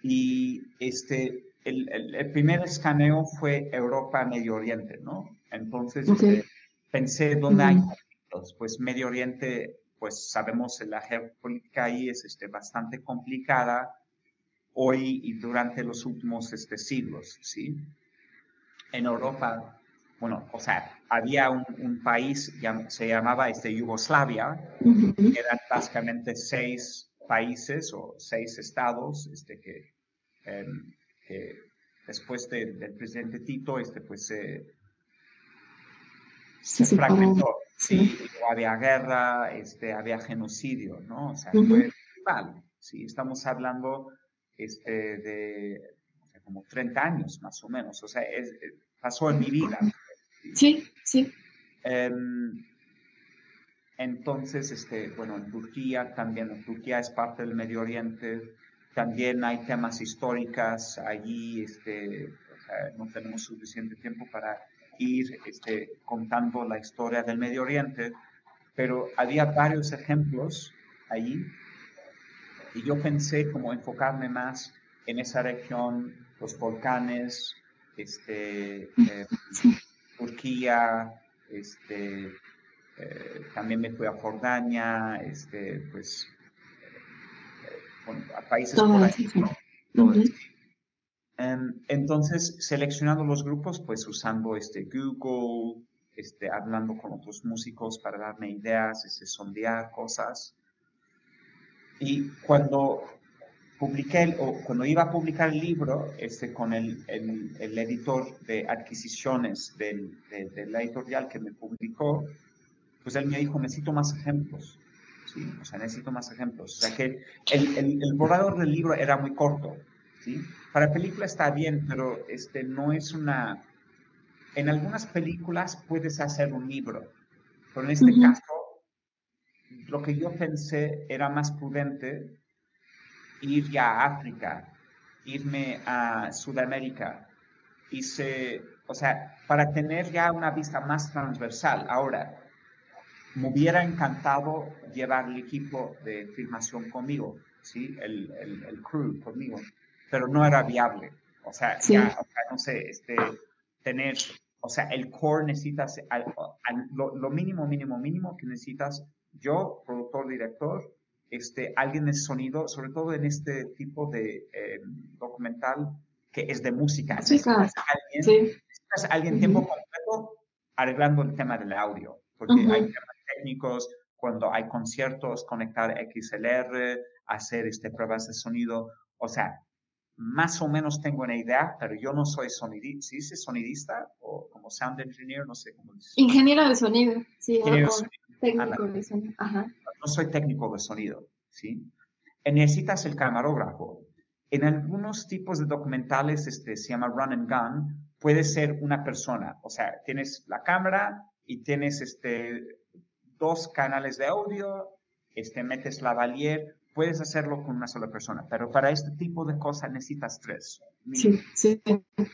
Y este, el, el, primer escaneo fue Europa, Medio Oriente, ¿no? Entonces este, pensé dónde hay conflictos. Pues Medio Oriente pues sabemos la geopolítica ahí es este, bastante complicada hoy y durante los últimos este, siglos, ¿sí? En Europa, bueno, o sea, había un, país, se llamaba este, Yugoslavia, eran básicamente seis países o seis estados este, que, em, después del presidente Tito, este, pues se, se fragmentó. Sí, había guerra, este, había genocidio, ¿no? O sea, fue mal. Sí, estamos hablando este, de como 30 años más o menos. O sea, es, eh, pasó en mi vida. Sí, sí. Em, entonces, este, bueno, en Turquía también, en Turquía es parte del Medio Oriente, también hay temas históricas allí, este, o sea, no tenemos suficiente tiempo para ir este, contando la historia del Medio Oriente, pero había varios ejemplos ahí y yo pensé como enfocarme más en esa región, los volcanes, este, eh, Turquía, este, eh, también me fui a Jordania, este, pues, eh, a países por ahí, Em, entonces, seleccionando los grupos, pues usando este Google, este, hablando con otros músicos para darme ideas, este, sondear cosas. Y cuando publiqué, o cuando iba a publicar el libro, este, con el, el, editor de adquisiciones del, de, la editorial que me publicó, pues él me dijo, necesito más ejemplos. ¿sí? O sea, necesito más ejemplos. O sea, que el, el, borrador del libro era muy corto. ¿sí? Para película está bien, pero este, no es una... En algunas películas puedes hacer un libro, pero en este caso, lo que yo pensé era más prudente ir ya a África, irme a Sudamérica, hice, o sea, para tener ya una vista más transversal. Ahora, me hubiera encantado llevar el equipo de filmación conmigo, ¿sí? El, el, crew conmigo, pero no era viable. O sea, ya, no sé, este, tener, o sea, el core necesitas, lo, lo mínimo, mínimo, mínimo que necesitas, yo, productor, director, este, alguien de sonido, sobre todo en este tipo de eh, documental que es de música. Necesitas alguien, alguien tiempo completo arreglando el tema del audio, porque hay temas técnicos, cuando hay conciertos, conectar XLR, hacer este, pruebas de sonido, o sea, más o menos tengo una idea, pero yo no soy sonidista, ¿sí dice sonidista o como sound engineer? No sé cómo dice. Ingeniero de sonido, sí, técnico de sonido. Ajá no soy técnico de sonido, ¿sí? necesitas el camarógrafo. En algunos tipos de documentales este, se llama run and gun, puede ser una persona, o sea, tienes la cámara y tienes este, dos canales de audio, este, metes la valier, puedes hacerlo con una sola persona, pero para este tipo de cosas necesitas tres. Sí, sí.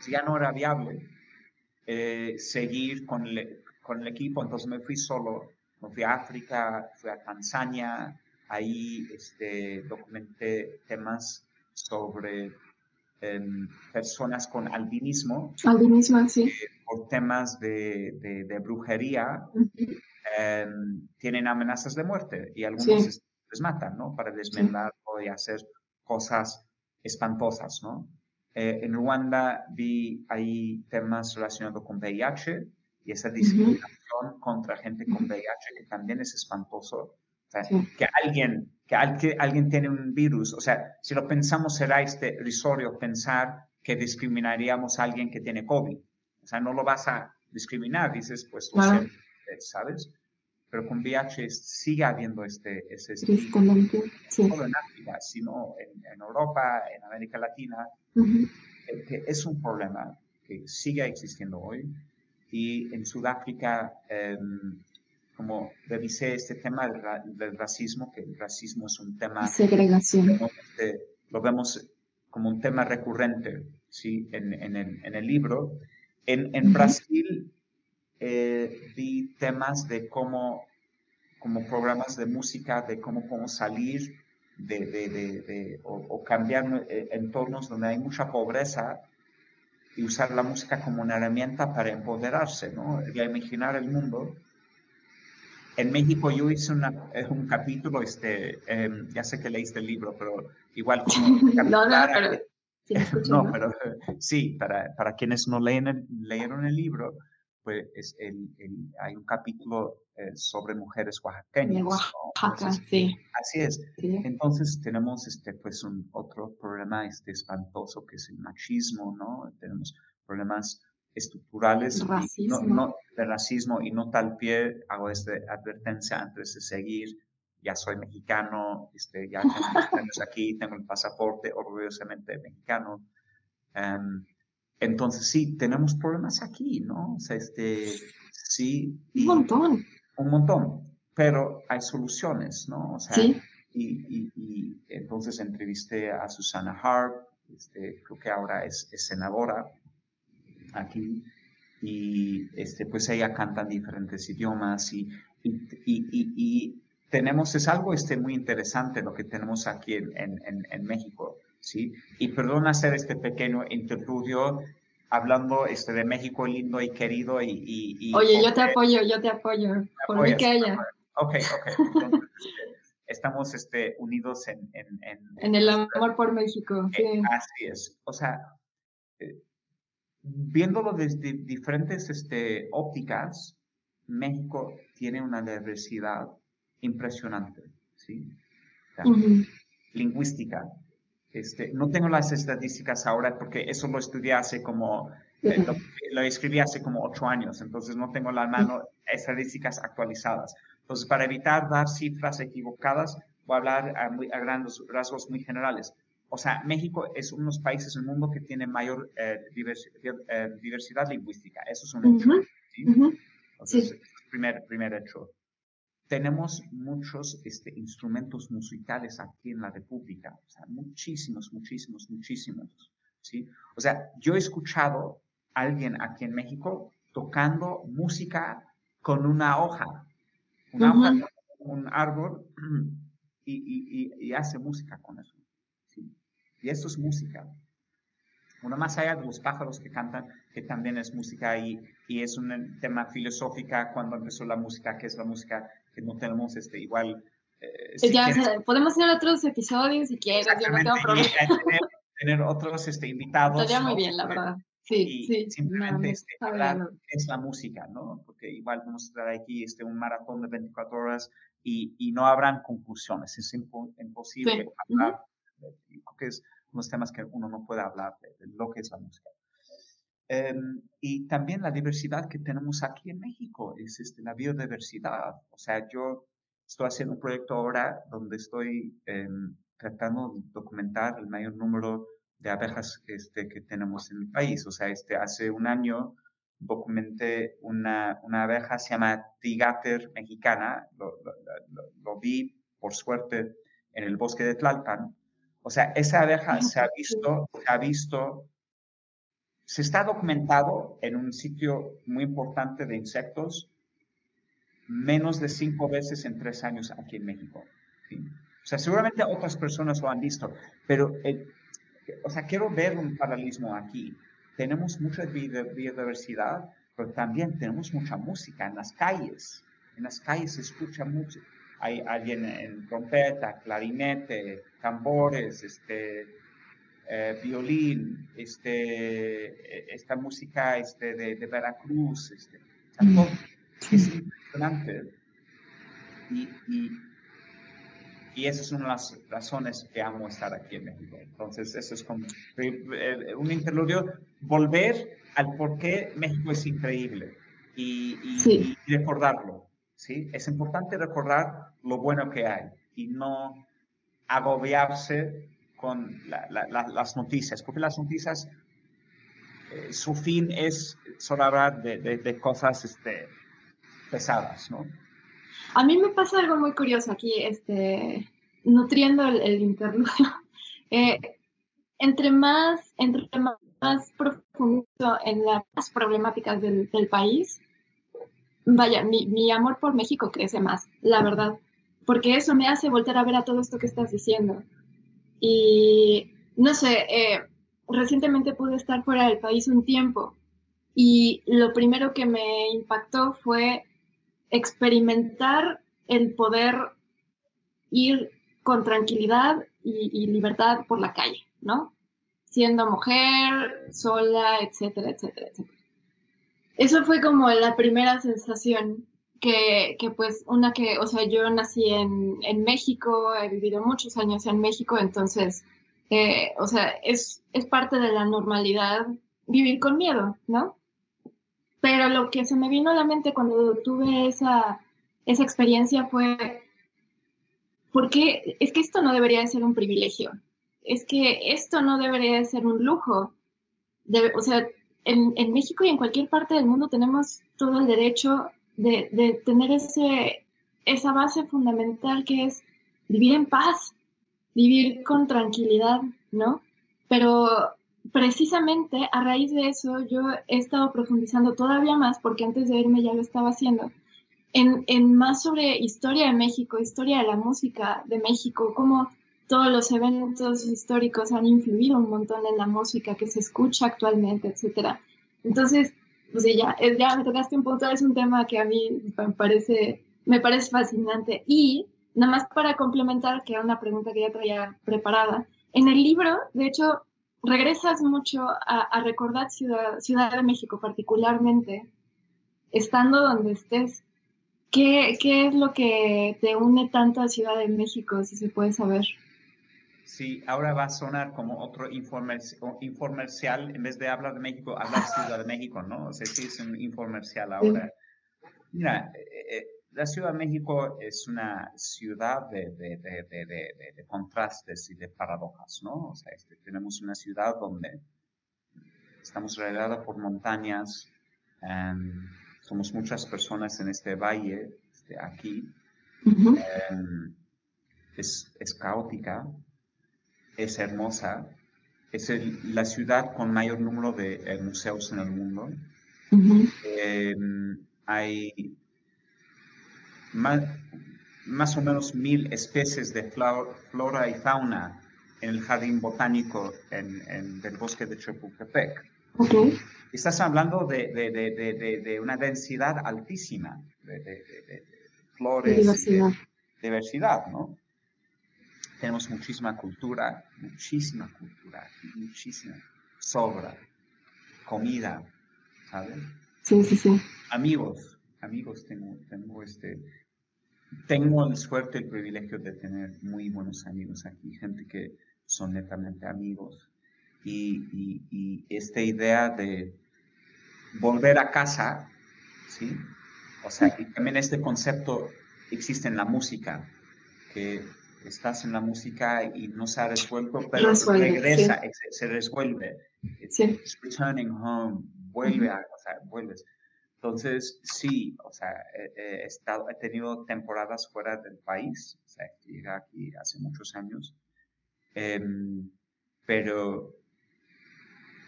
Si ya no era viable eh, seguir con con el equipo, entonces me fui solo fui a África, fui a Tanzania, ahí este, documenté temas sobre em, personas con albinismo. Albinismo, sí. Eh, por temas de, de, brujería, em, tienen amenazas de muerte y algunos les matan, ¿no? Para desmembrar o hacer cosas espantosas, ¿no? Eh, en Ruanda vi ahí temas relacionados con VIH y esa discriminación contra gente con VIH, que también es espantoso. Que alguien, que, alguien tiene un virus, o sea, si lo pensamos será este risorio pensar que discriminaríamos a alguien que tiene COVID. O sea, no lo vas a discriminar, dices, pues, ¿sabes? Pero con VIH sigue habiendo este, ese no solo en África, sino en, Europa, en América Latina, que es un problema que sigue existiendo hoy y en Sudáfrica, em, como revisé este tema del, racismo, que el racismo es un tema... Segregación. Este, lo vemos como un tema recurrente ¿sí? en, en, el, en el, libro. En, en Brasil eh, vi temas de cómo, como programas de música, de cómo podemos salir de, de, de, o, o, cambiar eh, entornos donde hay mucha pobreza y usar la música como una herramienta para empoderarse, ¿no? Y imaginar el mundo. En México yo hice una, un capítulo, este, em, ya sé que leíste el libro, pero igual como... *laughs* no, no, pero... no, pero sí, para, para quienes no leen leyeron el libro, pues el, hay un capítulo eh, sobre mujeres oaxaqueñas. Oaxaca, sí. Así es. Entonces tenemos este, pues un otro problema este, espantoso que es el machismo, ¿no? Tenemos problemas estructurales racismo. de racismo y no tal pie hago esta advertencia antes de seguir. Ya soy mexicano, este, ya tengo *laughs* aquí, tengo el pasaporte orgullosamente mexicano. Em, entonces sí, tenemos problemas aquí, ¿no? O sea, este, sí. un montón. Un montón, pero hay soluciones, ¿no? O sea, sí. Y, entonces entrevisté a Susana Harp, este, creo que ahora es, senadora aquí, y este, pues ella canta en diferentes idiomas y, y, tenemos, es algo este, muy interesante lo que tenemos aquí en, en, en México. ¿Sí? Y perdón hacer este pequeño interludio hablando este, de México lindo y querido y... Oye, yo te apoyo, yo te apoyo, por mí que ella. Ok, ok. *laughs* estamos este, unidos en... En, el amor por México. Eh, así es. O sea, eh, viéndolo desde diferentes este, ópticas, México tiene una diversidad impresionante, ¿sí? Lingüística, Este, no tengo las estadísticas ahora porque eso lo estudié hace como, eh, lo, escribí hace como ocho años, entonces no tengo la mano estadísticas actualizadas. Entonces, para evitar dar cifras equivocadas, voy a hablar a, muy, a grandes rasgos muy generales. O sea, México es uno de los países del mundo que tiene mayor eh, eh, diversidad lingüística. Eso es un hecho. ¿sí? Entonces, Primer, primer hecho tenemos muchos este, instrumentos musicales aquí en la República, o sea, muchísimos, muchísimos, muchísimos, ¿sí? O sea, yo he escuchado a alguien aquí en México tocando música con una hoja, una hoja un árbol *clears throat* y, y, y, hace música con eso, ¿sí? Y eso es música. Uno más allá de los pájaros que cantan, que también es música y, y es un tema filosófico cuando empezó la música, que es la música que no tenemos este, igual. Eh, podemos hacer otros episodios si quieres, yo no tengo problema. *laughs* Tener, otros este, invitados. Estaría muy bien, la verdad. Sí, sí. Simplemente este, hablar es la música, ¿no? Porque igual vamos a estar aquí este, un maratón de 24 horas y, y no habrán conclusiones. Es imposible hablar. Porque es unos temas que uno no puede hablar de lo que es la música. Em, y también la diversidad que tenemos aquí en México, es este, la biodiversidad. O sea, yo estoy haciendo un proyecto ahora donde estoy em, tratando de documentar el mayor número de abejas este, que tenemos en el país. O sea, este, hace un año documenté una, una abeja, se llama Tigater mexicana, lo, lo, vi por suerte en el bosque de Tlalpan. O sea, esa abeja se ha visto, se ha visto se está documentado en un sitio muy importante de insectos menos de cinco veces en tres años aquí en México. O sea, seguramente otras personas lo han visto, pero, eh, o sea, quiero ver un paralelismo aquí. Tenemos mucha biodiversidad, pero también tenemos mucha música en las calles. En las calles se escucha mucho. Hay alguien en trompeta, clarinete, tambores, este, eh, violín, este, eh, esta música este, de, Veracruz, este, es impresionante. Y, y, y, esa es una de las razones que amo estar aquí en México. Entonces, eso es como eh, un interludio, volver al por qué México es increíble y, y, recordarlo. ¿sí? Es importante recordar lo bueno que hay y no agobiarse con las noticias, porque las noticias, eh, su fin es solo hablar de, cosas este, pesadas, ¿no? A mí me pasa algo muy curioso aquí, este, nutriendo el, interludio. *laughs* Eh, entre más, entre más, profundo en las problemáticas del, país, vaya, mi, amor por México crece más, la verdad, porque eso me hace volver a ver a todo esto que estás diciendo. Y no sé, eh, recientemente pude estar fuera del país un tiempo y lo primero que me impactó fue experimentar el poder ir con tranquilidad y, libertad por la calle, ¿no? Siendo mujer, sola, etcétera, etcétera, etcétera. Eso fue como la primera sensación que, que, pues una que, o sea, yo nací en, en, México, he vivido muchos años en México, entonces, eh, o sea, es, es parte de la normalidad vivir con miedo, ¿no? Pero lo que se me vino a la mente cuando tuve esa, esa experiencia fue, porque es que esto no debería de ser un privilegio, es que esto no debería de ser un lujo. o sea, en, en México y en cualquier parte del mundo tenemos todo el derecho de, tener ese, esa base fundamental que es vivir en paz, vivir con tranquilidad, ¿no? Pero precisamente a raíz de eso yo he estado profundizando todavía más, porque antes de irme ya lo estaba haciendo, en, en más sobre historia de México, historia de la música de México, cómo todos los eventos históricos han influido un montón en la música que se escucha actualmente, etcétera. Entonces, pues ya, ya me tocaste un punto, es un tema que a mí me parece, me parece fascinante. Y nada más para complementar, que era una pregunta que ya traía preparada, en el libro, de hecho, regresas mucho a, recordar Ciudad, Ciudad de México particularmente, estando donde estés. ¿Qué, ¿Qué es lo que te une tanto a Ciudad de México, si se puede saber? Sí, ahora va a sonar como otro informercial, en vez de hablar de México, hablar Ciudad de México, ¿no? O sea, sí es un informercial ahora. Mira, eh, eh, la Ciudad de México es una ciudad de, de, de, de, contrastes y de paradojas, ¿no? O sea, este, tenemos una ciudad donde estamos rodeados por montañas, em, somos muchas personas en este valle, este, aquí, em, es, es caótica, es hermosa, es la ciudad con mayor número de eh, museos en el mundo. Em, hay más, o menos mil especies de flora y fauna en el jardín botánico en, del bosque de Chapultepec. Estás hablando de, una densidad altísima de, flores. Diversidad. diversidad, ¿no? Tenemos muchísima cultura, muchísima cultura, muchísima sobra, comida, ¿sabes? Sí, sí, sí. Amigos, amigos tengo, tengo este, tengo la suerte, el privilegio de tener muy buenos amigos aquí, gente que son netamente amigos. Y, y, y esta idea de volver a casa, ¿sí? O sea, y también este concepto existe en la música, que estás en la música y no se ha resuelto, pero regresa, se, resuelve. Sí. returning home, vuelve a, o sea, vuelves. Entonces, sí, o sea, he, estado, he tenido temporadas fuera del país, o sea, llegué aquí hace muchos años, em, pero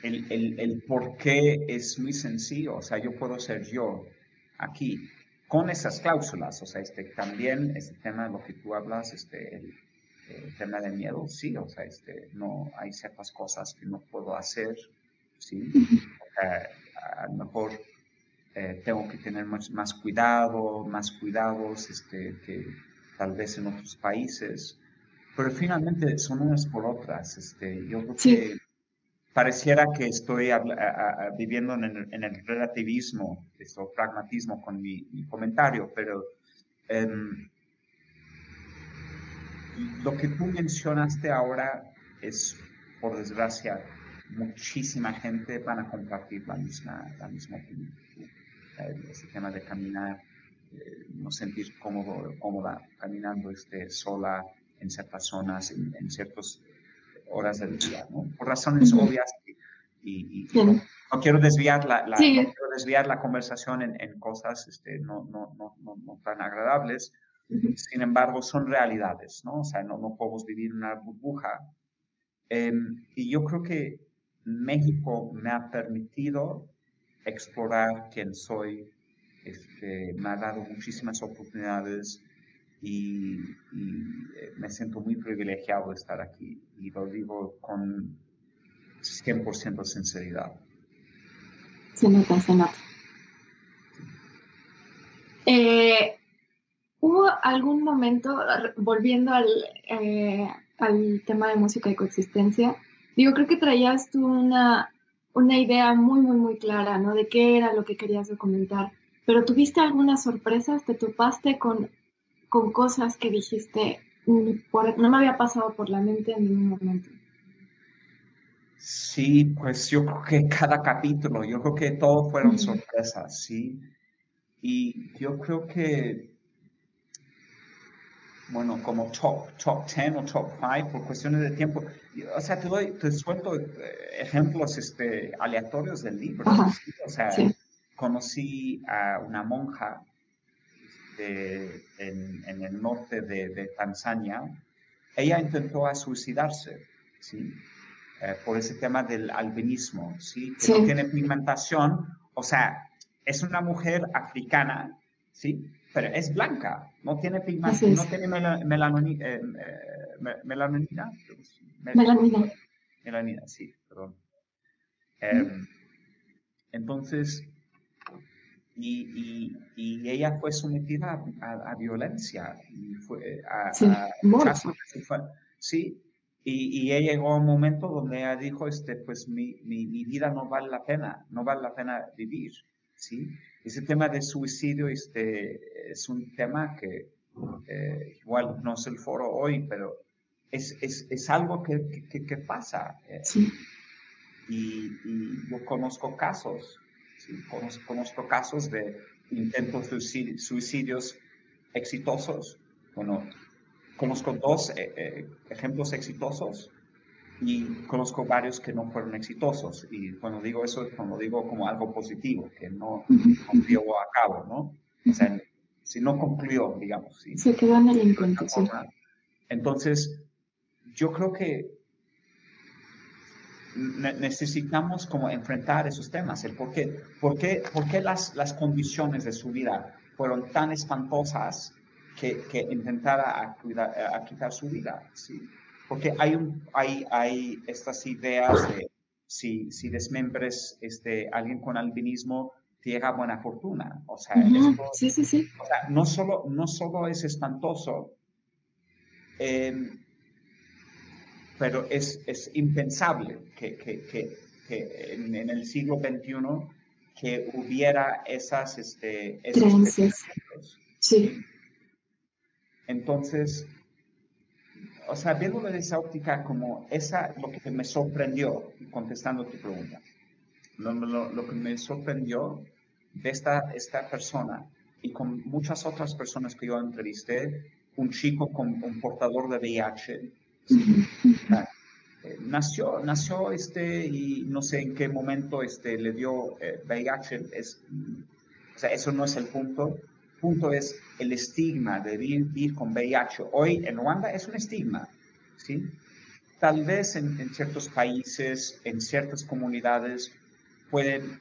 el, el, el por qué es muy sencillo, o sea, yo puedo ser yo aquí, con esas cláusulas, o sea, este, también este tema de lo que tú hablas, este, el, tema de miedo, sí, o sea, este, no, hay ciertas cosas que no puedo hacer, sí, a lo mejor eh, tengo que tener más, más, cuidado, más cuidados, este, que tal vez en otros países, pero finalmente son unas por otras, este, yo creo que pareciera que estoy viviendo en el, relativismo, o pragmatismo con mi, comentario, pero em, lo que tú mencionaste ahora es, por desgracia, muchísima gente van a compartir la misma, la misma opinión. Ese tema de caminar, eh, no sentir cómodo, cómoda caminando este, sola en ciertas zonas, en, en ciertos horas del día, ¿no? Por razones obvias y, no, quiero desviar la, desviar la conversación en, cosas este, no, no, no, no, tan agradables, sin embargo son realidades, ¿no? O sea, no, no podemos vivir en una burbuja. Em, y yo creo que México me ha permitido explorar quién soy, este, me ha dado muchísimas oportunidades, y, eh, me siento muy privilegiado de estar aquí y lo digo con 100% sinceridad. Se nota, se nota. Eh, ¿Hubo algún momento, volviendo al, eh, al tema de música y coexistencia, digo, creo que traías tú una, una idea muy, muy, muy clara, ¿no? De qué era lo que querías documentar. Pero ¿tuviste algunas sorpresas? ¿Te topaste con con cosas que dijiste, mm, no me había pasado por la mente en ningún momento. Sí, pues yo creo que *laughs* cada capítulo, yo creo que todo fueron sorpresas, sí. Y yo creo que, bueno, como top, top 10 o top 5 por cuestiones de tiempo, o sea, te doy, te suelto eh, ejemplos este, aleatorios del libro. O sea, conocí a una monja en, el norte de, Tanzania, ella intentó suicidarse, ¿sí? Eh, por ese tema del albinismo, ¿sí? Que no tiene pigmentación, o sea, es una mujer africana, ¿sí? Pero es blanca, no tiene pigmentación, no tiene melanonina, eh, eh, melanina. Melanina. Melanina, sí, perdón. Em, entonces, y, y, ella fue sometida a, violencia y fue a, sí, sí y, y, ella llegó a un momento donde ella dijo este pues mi, mi, mi, vida no vale la pena no vale la pena vivir sí ese tema de suicidio este es un tema que eh, igual no es el foro hoy pero es, es, es algo que, que, que pasa. Eh, sí. Y, y, yo conozco casos. Conozco, casos de intentos de suicidios exitosos. Bueno, conozco dos eh, eh, ejemplos exitosos y conozco varios que no fueron exitosos. Y cuando digo eso, cuando digo como algo positivo, que no concluyó a cabo, ¿no? O sea, si no concluyó, digamos. Se quedó en el sí. Entonces, yo creo que necesitamos como enfrentar esos temas, el por qué, por qué, por qué las, las condiciones de su vida fueron tan espantosas que, que intentara a, cuidar, a quitar su vida, ¿sí? Porque hay, un, hay, hay estas ideas de si, si desmembres este, alguien con albinismo, llega buena fortuna. O sea, esto, sí, sí, sí. O sea, no, solo, no solo es espantoso, eh, pero es, es impensable que, que, que, que en, en, el siglo XXI que hubiera esas... Este, esos sí. Entonces, o sea, viéndolo de esa óptica como esa, lo que me sorprendió, contestando tu pregunta, lo, lo, lo que me sorprendió de esta, esta persona y con muchas otras personas que yo entrevisté, un chico con un portador de VIH, eh, nació, nació este y no sé en qué momento este, le dio eh, VIH, es, o sea, eso no es el punto, el punto es el estigma de vivir, con VIH. Hoy en Ruanda es un estigma, ¿sí? Tal vez en, en ciertos países, en ciertas comunidades, pueden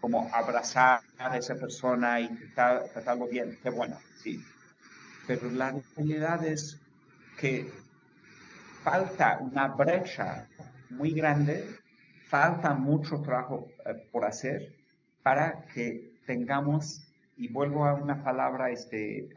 como abrazar a esa persona y tratar, tratarlo bien, qué bueno, sí. Pero la realidad es que falta una brecha muy grande, falta mucho trabajo eh, por hacer para que tengamos, y vuelvo a una palabra este,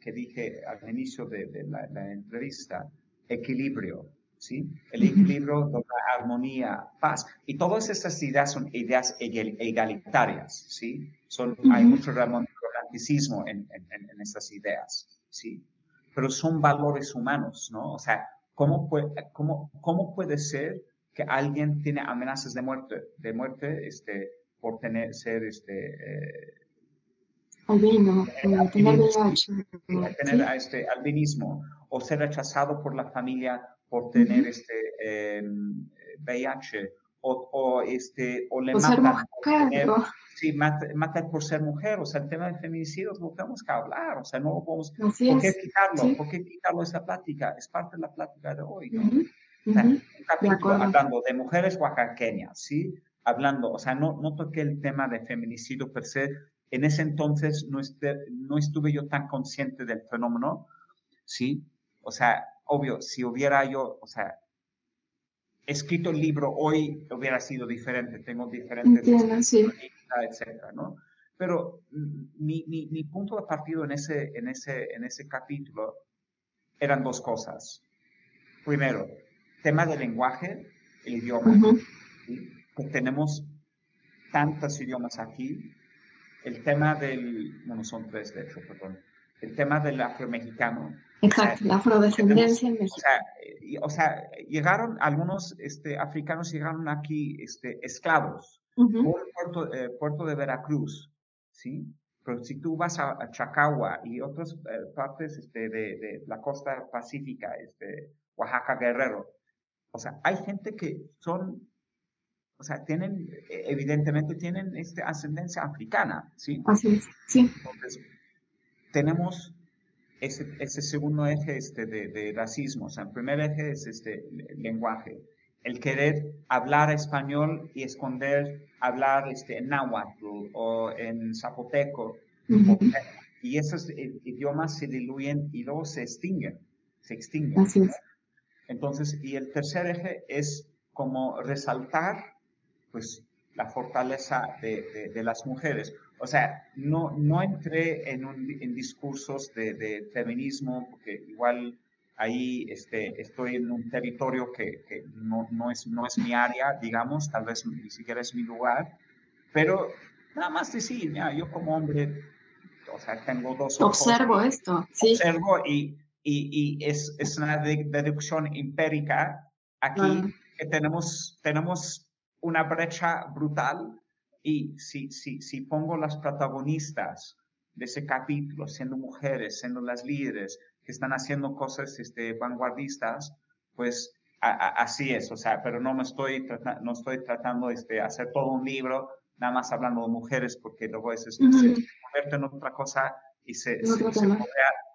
que dije al inicio de, de la, la, entrevista, equilibrio, ¿sí? El equilibrio, la armonía, paz, y todas estas ideas son ideas egalitarias, ¿sí? Son, Hay mucho romanticismo en, en, en estas ideas, ¿sí? Pero son valores humanos, ¿no? O sea, ¿cómo puede, cómo, cómo puede ser que alguien tiene amenazas de muerte, de muerte, este, por tener, ser, este, eh, albino, eh, tener VIH, tener ¿sí? este albinismo, o ser rechazado por la familia por tener uh -huh. este eh, VIH, o, o, este, o le o matan. Ser mujer, ¿no? Sí, mata, mata, por ser mujer, o sea, el tema de feminicidios lo tenemos que hablar, o sea, no podemos, Así ¿por qué es. quitarlo? Sí. ¿Por qué quitarlo esa plática? Es parte de la plática de hoy, ¿no? Uh -huh. Uh -huh. un capítulo acuerdo. hablando de mujeres oaxaqueñas, ¿sí? Hablando, o sea, no, no toqué el tema de feminicidio per se, en ese entonces no, este, no estuve yo tan consciente del fenómeno, ¿sí? O sea, obvio, si hubiera yo, o sea, escrito el libro hoy hubiera sido diferente, tengo diferentes Entiendo, sí. etcétera, ¿no? Pero mi, mi, mi, punto de partido en ese, en, ese, en ese capítulo eran dos cosas. Primero, tema del lenguaje, el idioma, Uh -huh. ¿sí? que tenemos tantos idiomas aquí. El tema del, bueno, son tres de hecho, perdón. El tema del afromexicano. Exacto, la afrodescendencia en México. O sea, y- o sea, llegaron algunos este, africanos llegaron aquí este, esclavos por puerto, eh, puerto de Veracruz, ¿sí? Pero si tú vas a, a Chacagua y otras eh, partes este, de, de la costa pacífica, este, Oaxaca, Guerrero, o sea, hay gente que son, o sea, tienen, eh, evidentemente tienen este, ascendencia africana, ¿sí? Así es, sí. Entonces, tenemos ese, ese segundo eje este, de, de racismo. O sea, el primer eje es este lenguaje. El querer hablar español y esconder hablar este, en náhuatl o en zapoteco. Y esos idiomas se diluyen y luego se extinguen. Se extinguen. Así es. Entonces, y el tercer eje es como resaltar, pues, la fortaleza de, de, de las mujeres. O sea, no, no entré en, un, en discursos de, de feminismo, porque igual ahí este, estoy en un territorio que, que no, no, es, no es mi área, digamos, tal vez ni siquiera es mi lugar, pero nada más decir, mira, yo como hombre, o sea, tengo dos ojos, Observo esto, sí. observo y, y, es, es, una deducción empírica. Aquí que tenemos, tenemos una brecha brutal y si, si, si pongo las protagonistas de ese capítulo siendo mujeres, siendo las líderes que están haciendo cosas este, vanguardistas, pues así es, o sea, pero no me estoy, no estoy tratando de este, hacer todo un libro nada más hablando de mujeres porque luego es, se convierte en otra cosa y se, se,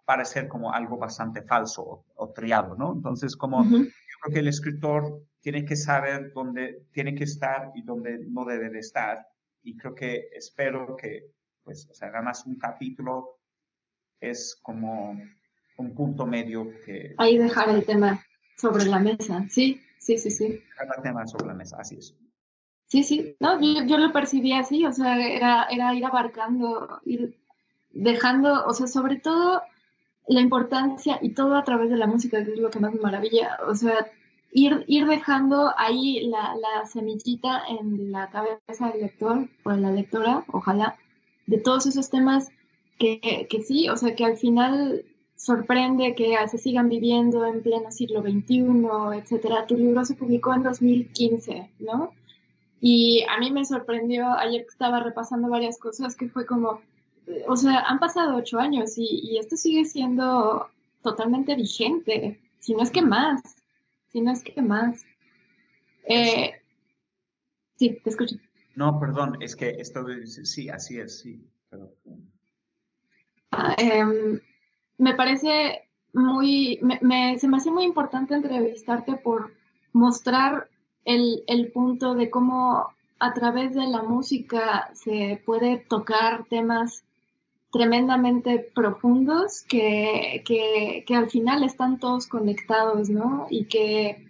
parecer como algo bastante falso o, triado, ¿no? Entonces, como yo creo que el escritor tiene que saber dónde tiene que estar y dónde no debe de estar. Y creo que espero que, pues, o sea, además un capítulo es como un punto medio que... Ahí dejar el tema sobre la mesa, sí, sí, sí, sí. Dejar el tema sobre la mesa, así es. Sí, sí, no, yo, lo percibí así, o sea, era, era ir abarcando, ir dejando, o sea, sobre todo la importancia y todo a través de la música, que es lo que más me maravilla, o sea, ir, ir dejando ahí la, semillita en la cabeza del lector o de la lectora, ojalá, de todos esos temas que, que sí, o sea, que al final sorprende que se sigan viviendo en pleno siglo XXI, etcétera. Tu libro se publicó en 2015, ¿no? Y a mí me sorprendió ayer que estaba repasando varias cosas que fue como, o sea, han pasado ocho años y, esto sigue siendo totalmente vigente, si no es que más, si no es que más. Eh, sí, te escucho. No, perdón, es que esto, sí, así es, sí. Ah, em, me parece muy, me, se me hace muy importante entrevistarte por mostrar el, punto de cómo a través de la música se puede tocar temas tremendamente profundos que, al final están todos conectados, ¿no? Y que,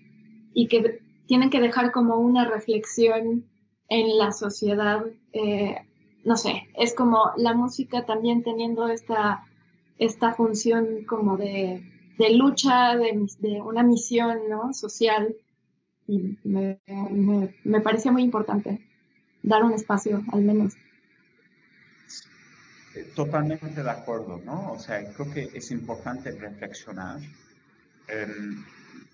y que tienen que dejar como una reflexión en la sociedad. Eh, no sé, es como la música también teniendo esta, esta función como de, lucha, de, de, una misión ¿no? social y me, me, parecía muy importante dar un espacio al menos. Totalmente de acuerdo, ¿no? O sea, creo que es importante reflexionar. Em,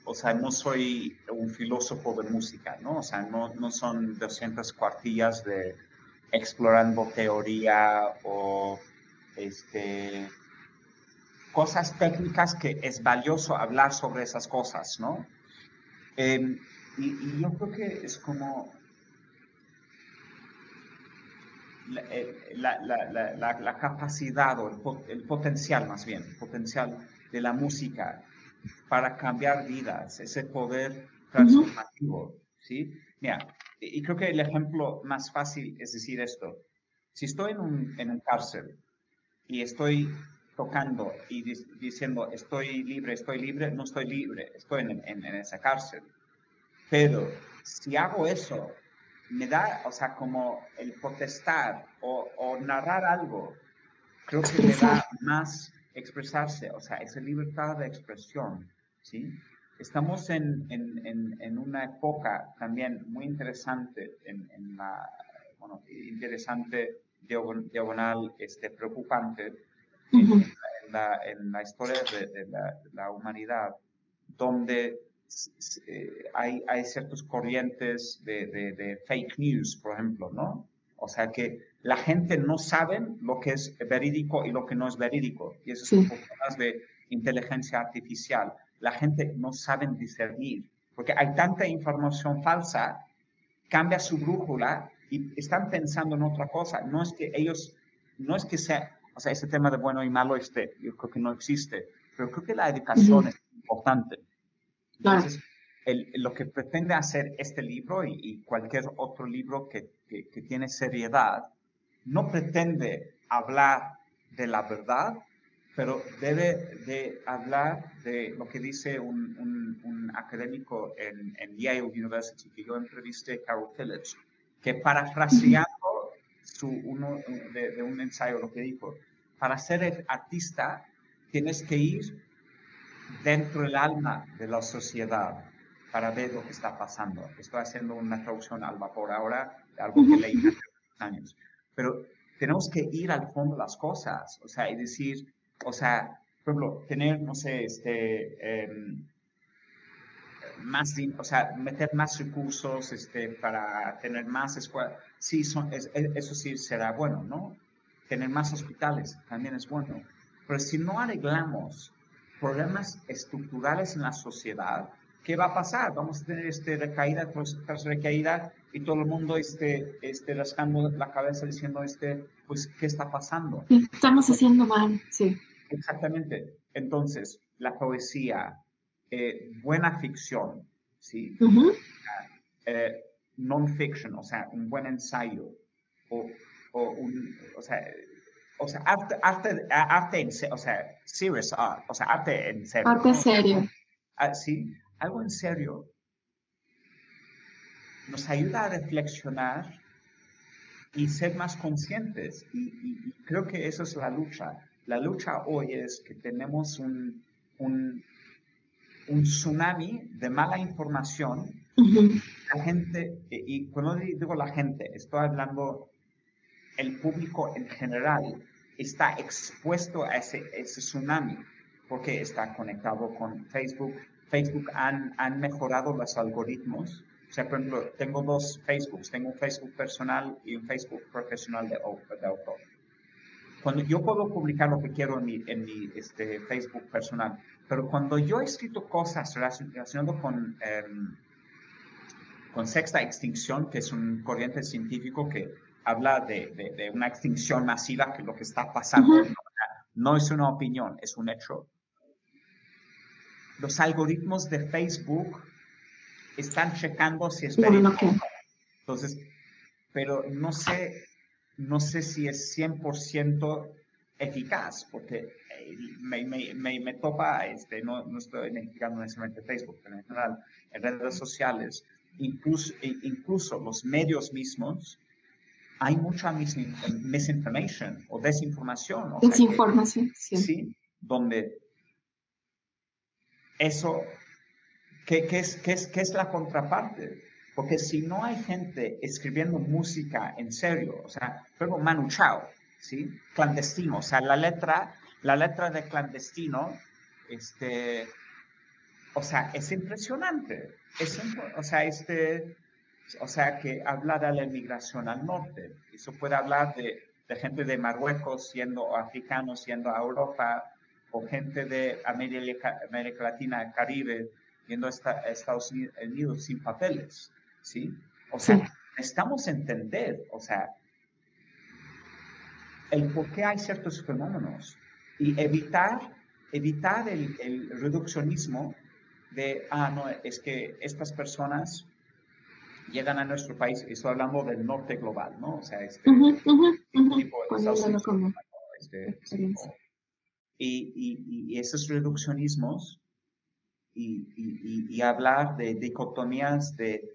o sea, no soy un filósofo de música, ¿no? O sea, no, no son 200 cuartillas de explorando teoría o este, cosas técnicas que es valioso hablar sobre esas cosas, ¿no? Em, y, yo creo que es como la, eh, capacidad o el, potencial más bien, el potencial de la música para cambiar vidas, ese poder transformativo, ¿sí? Mira, y, creo que el ejemplo más fácil es decir esto. Si estoy en un, en un cárcel y estoy tocando y diciendo estoy libre, estoy libre, no estoy libre, estoy en, en, en esa cárcel. Pero si hago eso, me da, o sea, como el protestar o, narrar algo, creo que me da más expresarse, o sea, esa libertad de expresión, ¿sí? Estamos en, en, en, una época también muy interesante, en, la, bueno, interesante, diagonal, este, preocupante, en, la, en la historia de, de, la, de la humanidad, donde eh, hay, hay ciertas corrientes de, de, fake news, por ejemplo, ¿no? O sea que la gente no sabe lo que es verídico y lo que no es verídico. Y eso es un poco más de inteligencia artificial. La gente no sabe discernir, porque hay tanta información falsa, cambia su brújula y están pensando en otra cosa. No es que ellos, no es que sea, o sea, ese tema de bueno y malo, este, yo creo que no existe, pero creo que la educación es importante. Entonces, lo que pretende hacer este libro y, cualquier otro libro que, que, tiene seriedad, no pretende hablar de la verdad, pero debe de hablar de lo que dice un, un, académico en, en, Yale University, que yo entrevisté, Carol Phillips, que parafraseando su, uno de, de un ensayo lo que dijo, para ser artista tienes que ir dentro del alma de la sociedad para ver lo que está pasando. Estoy haciendo una traducción al vapor ahora de algo que leí hace años. Pero tenemos que ir al fondo de las cosas, o sea, y decir, o sea, por ejemplo, tener, no sé, este, em, más, o sea, meter más recursos este, para tener más escuelas, sí, son, eso sí será bueno, ¿no? Tener más hospitales también es bueno. Pero si no arreglamos problemas estructurales en la sociedad, ¿qué va a pasar? Vamos a tener este recaída tras recaída y todo el mundo esté, esté rascando la cabeza diciendo, este, pues, ¿qué está pasando? Estamos haciendo mal, sí. Exactamente. Entonces, la poesía, eh, buena ficción, ¿sí? Eh, non-fiction, o sea, un buen ensayo, o, o, un, o sea, o sea, arte, arte, arte en o sea, serious art, o sea, arte en serio. Arte serio. Ah, sí, algo en serio nos ayuda a reflexionar y ser más conscientes. Y, creo que eso es la lucha. La lucha hoy es que tenemos un, un, tsunami de mala información. La gente, y cuando digo la gente, estoy hablando el público en general, está expuesto a ese, tsunami porque está conectado con Facebook. Facebook han, han mejorado los algoritmos o sea, por ejemplo, tengo dos Facebooks, tengo un Facebook personal y un Facebook profesional de, autor. Cuando yo puedo publicar lo que quiero en mi, en mi este, Facebook personal, pero cuando yo he escrito cosas relacionadas con, em, con sexta extinción, que es un corriente científico que habla de, de, una extinción masiva, que lo que está pasando no es una opinión, es un hecho. Los algoritmos de Facebook están checando si es verídico. Entonces, pero no sé, no sé si es 100% eficaz, porque eh, me, me, me, topa, este, no, no estoy identificando necesariamente Facebook, pero en general, en redes sociales, incluso, incluso los medios mismos, hay mucha misinformation o desinformación. desinformación, sí. sí. Donde eso ¿Qué, es, qué, es, ¿Qué es la contraparte? Porque si no hay gente escribiendo música en serio, o sea, luego Manu Chao, ¿sí? Clandestino, o sea, la letra, la letra de clandestino, este, o sea, es impresionante. Es, o sea, este, o sea, que habla de la inmigración al norte. Eso puede hablar de, de gente de Marruecos siendo africanos, yendo a Europa, o gente de América, América Latina, Caribe, yendo a Estados Unidos sin papeles, ¿sí? O sea, necesitamos entender, o sea, el por qué hay ciertos fenómenos y evitar, evitar el, reduccionismo de, ah, no, es que estas personas llegan a nuestro país, estoy hablando del norte global, ¿no? O sea, este, tipo de y, y, y, esos reduccionismos y, hablar de dicotomías de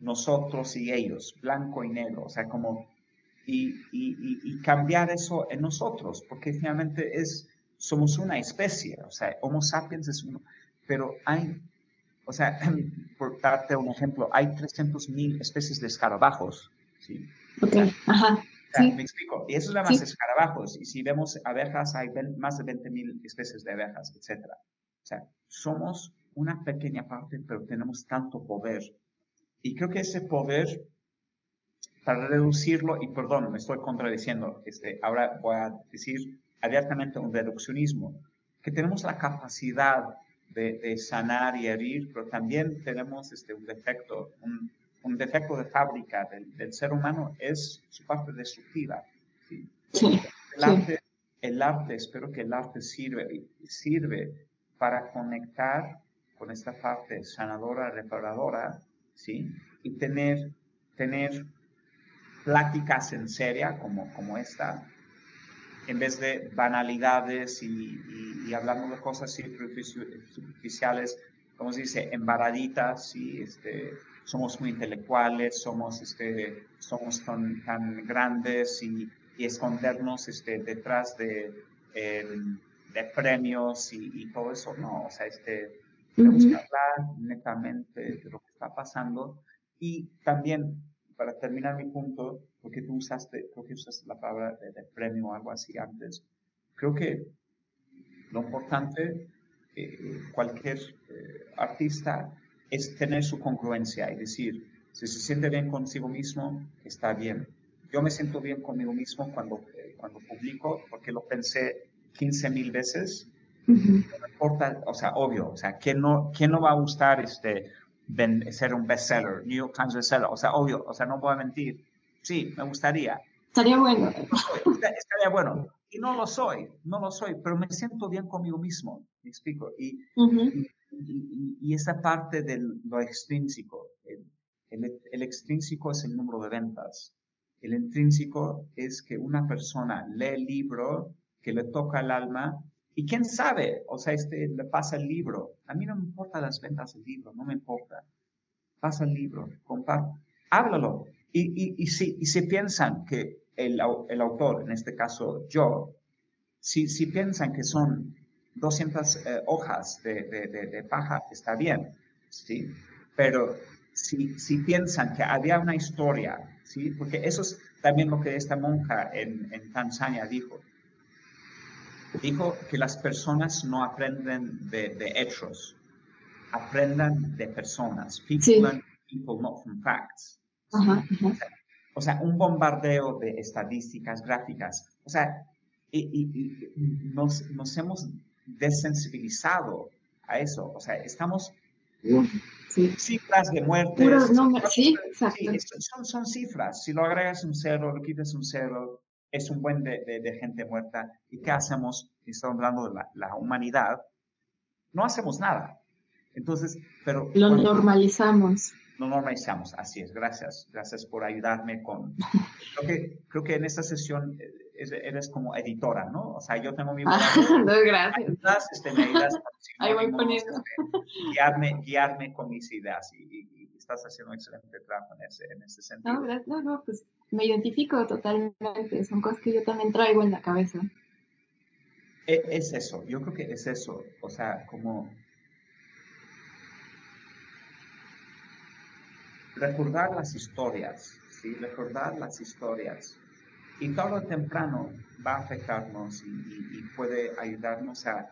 nosotros y ellos, blanco y negro, o sea, como, y, cambiar eso en nosotros, porque finalmente es, somos una especie, o sea, Homo sapiens es uno, pero hay, o sea, *clears throat* por darte un ejemplo, hay 300.000 especies de escarabajos, ¿sí? Ok, ajá. Me explico. Y eso es la más escarabajos. Y si vemos abejas, hay más de 20.000 especies de abejas, etc. O sea, somos una pequeña parte, pero tenemos tanto poder. Y creo que ese poder, para reducirlo, y perdón, me estoy contradiciendo, este, ahora voy a decir abiertamente un reduccionismo, que tenemos la capacidad de, sanar y herir, pero también tenemos este, un defecto, un, un defecto de fábrica del, ser humano es su parte destructiva. ¿sí? el, arte, el arte, espero que el arte sirve, sirve para conectar con esta parte sanadora, reparadora, ¿sí? Y tener, tener pláticas en seria como, como esta, en vez de banalidades y, hablando de cosas superficiales, como se dice, embaraditas, ¿sí? Este, somos muy intelectuales, somos, este, somos tan, tan grandes y, escondernos este, detrás de, em, de premios y, y, todo eso, no, o sea, este, tenemos que hablar netamente de lo que está pasando y también, para terminar mi punto, porque tú usaste, creo que usaste la palabra de, premio o algo así antes, creo que Lo importante, eh, cualquier eh, artista, es tener su congruencia y decir, si se siente bien consigo mismo, está bien. Yo me siento bien conmigo mismo cuando, eh, cuando publico porque lo pensé 15 mil veces. No importa, o sea, obvio, o sea, ¿quién no, quién no va a gustar este, ser un bestseller, New York Times bestseller? O sea, obvio, o sea, no puedo mentir. Sí, me gustaría. Estaría bueno. Estaría bueno. Y no lo soy, no lo soy, pero me siento bien conmigo mismo, me explico. Y, y, esa parte de lo extrínseco, el, el, extrínseco es el número de ventas. El intrínseco es que una persona lee el libro que le toca el alma y quién sabe, o sea, este, le pasa el libro. A mí no me importa las ventas del libro, no me importa. Pasa el libro, comparte, háblalo. Y, y, y, si, y si piensan que el, el, autor, en este caso yo, si, si piensan que son 200 eh, hojas de, de, de, paja, está bien, ¿sí? Pero si, si piensan que había una historia, ¿sí? Porque eso es también lo que esta monja en, en Tanzania dijo. Dijo que las personas no aprenden de, hechos, aprendan de personas. People learn people, not from facts. O, sea, un bombardeo de estadísticas gráficas. O sea, y, nos, nos hemos desensibilizado a eso. O sea, estamos cifras de muerte. Sí, son, son, cifras. Si lo agregas un cero, lo quitas un cero, es un buen de, de, gente muerta. ¿Y qué hacemos? Estamos hablando de la, la humanidad. No hacemos nada. Entonces, pero... Lo normalizamos. Lo normalizamos, así es. Gracias. Gracias por ayudarme con... *laughs* Creo que, creo que en esta sesión eh, eres como editora, ¿no? O sea, yo tengo mi... Ah, *laughs* no, gracias. este, me ayudas *laughs* Ahí voy poniendo. Este, guiarme, guiarme con mis ideas y, estás haciendo un excelente trabajo en ese, en ese sentido. No. No, no, pues me identifico totalmente. Son cosas que yo también traigo en la cabeza. E, es eso, yo creo que es eso. O sea, como recordar las historias, ¿sí? Recordar las historias y todo o temprano va a afectarnos y, puede ayudarnos a,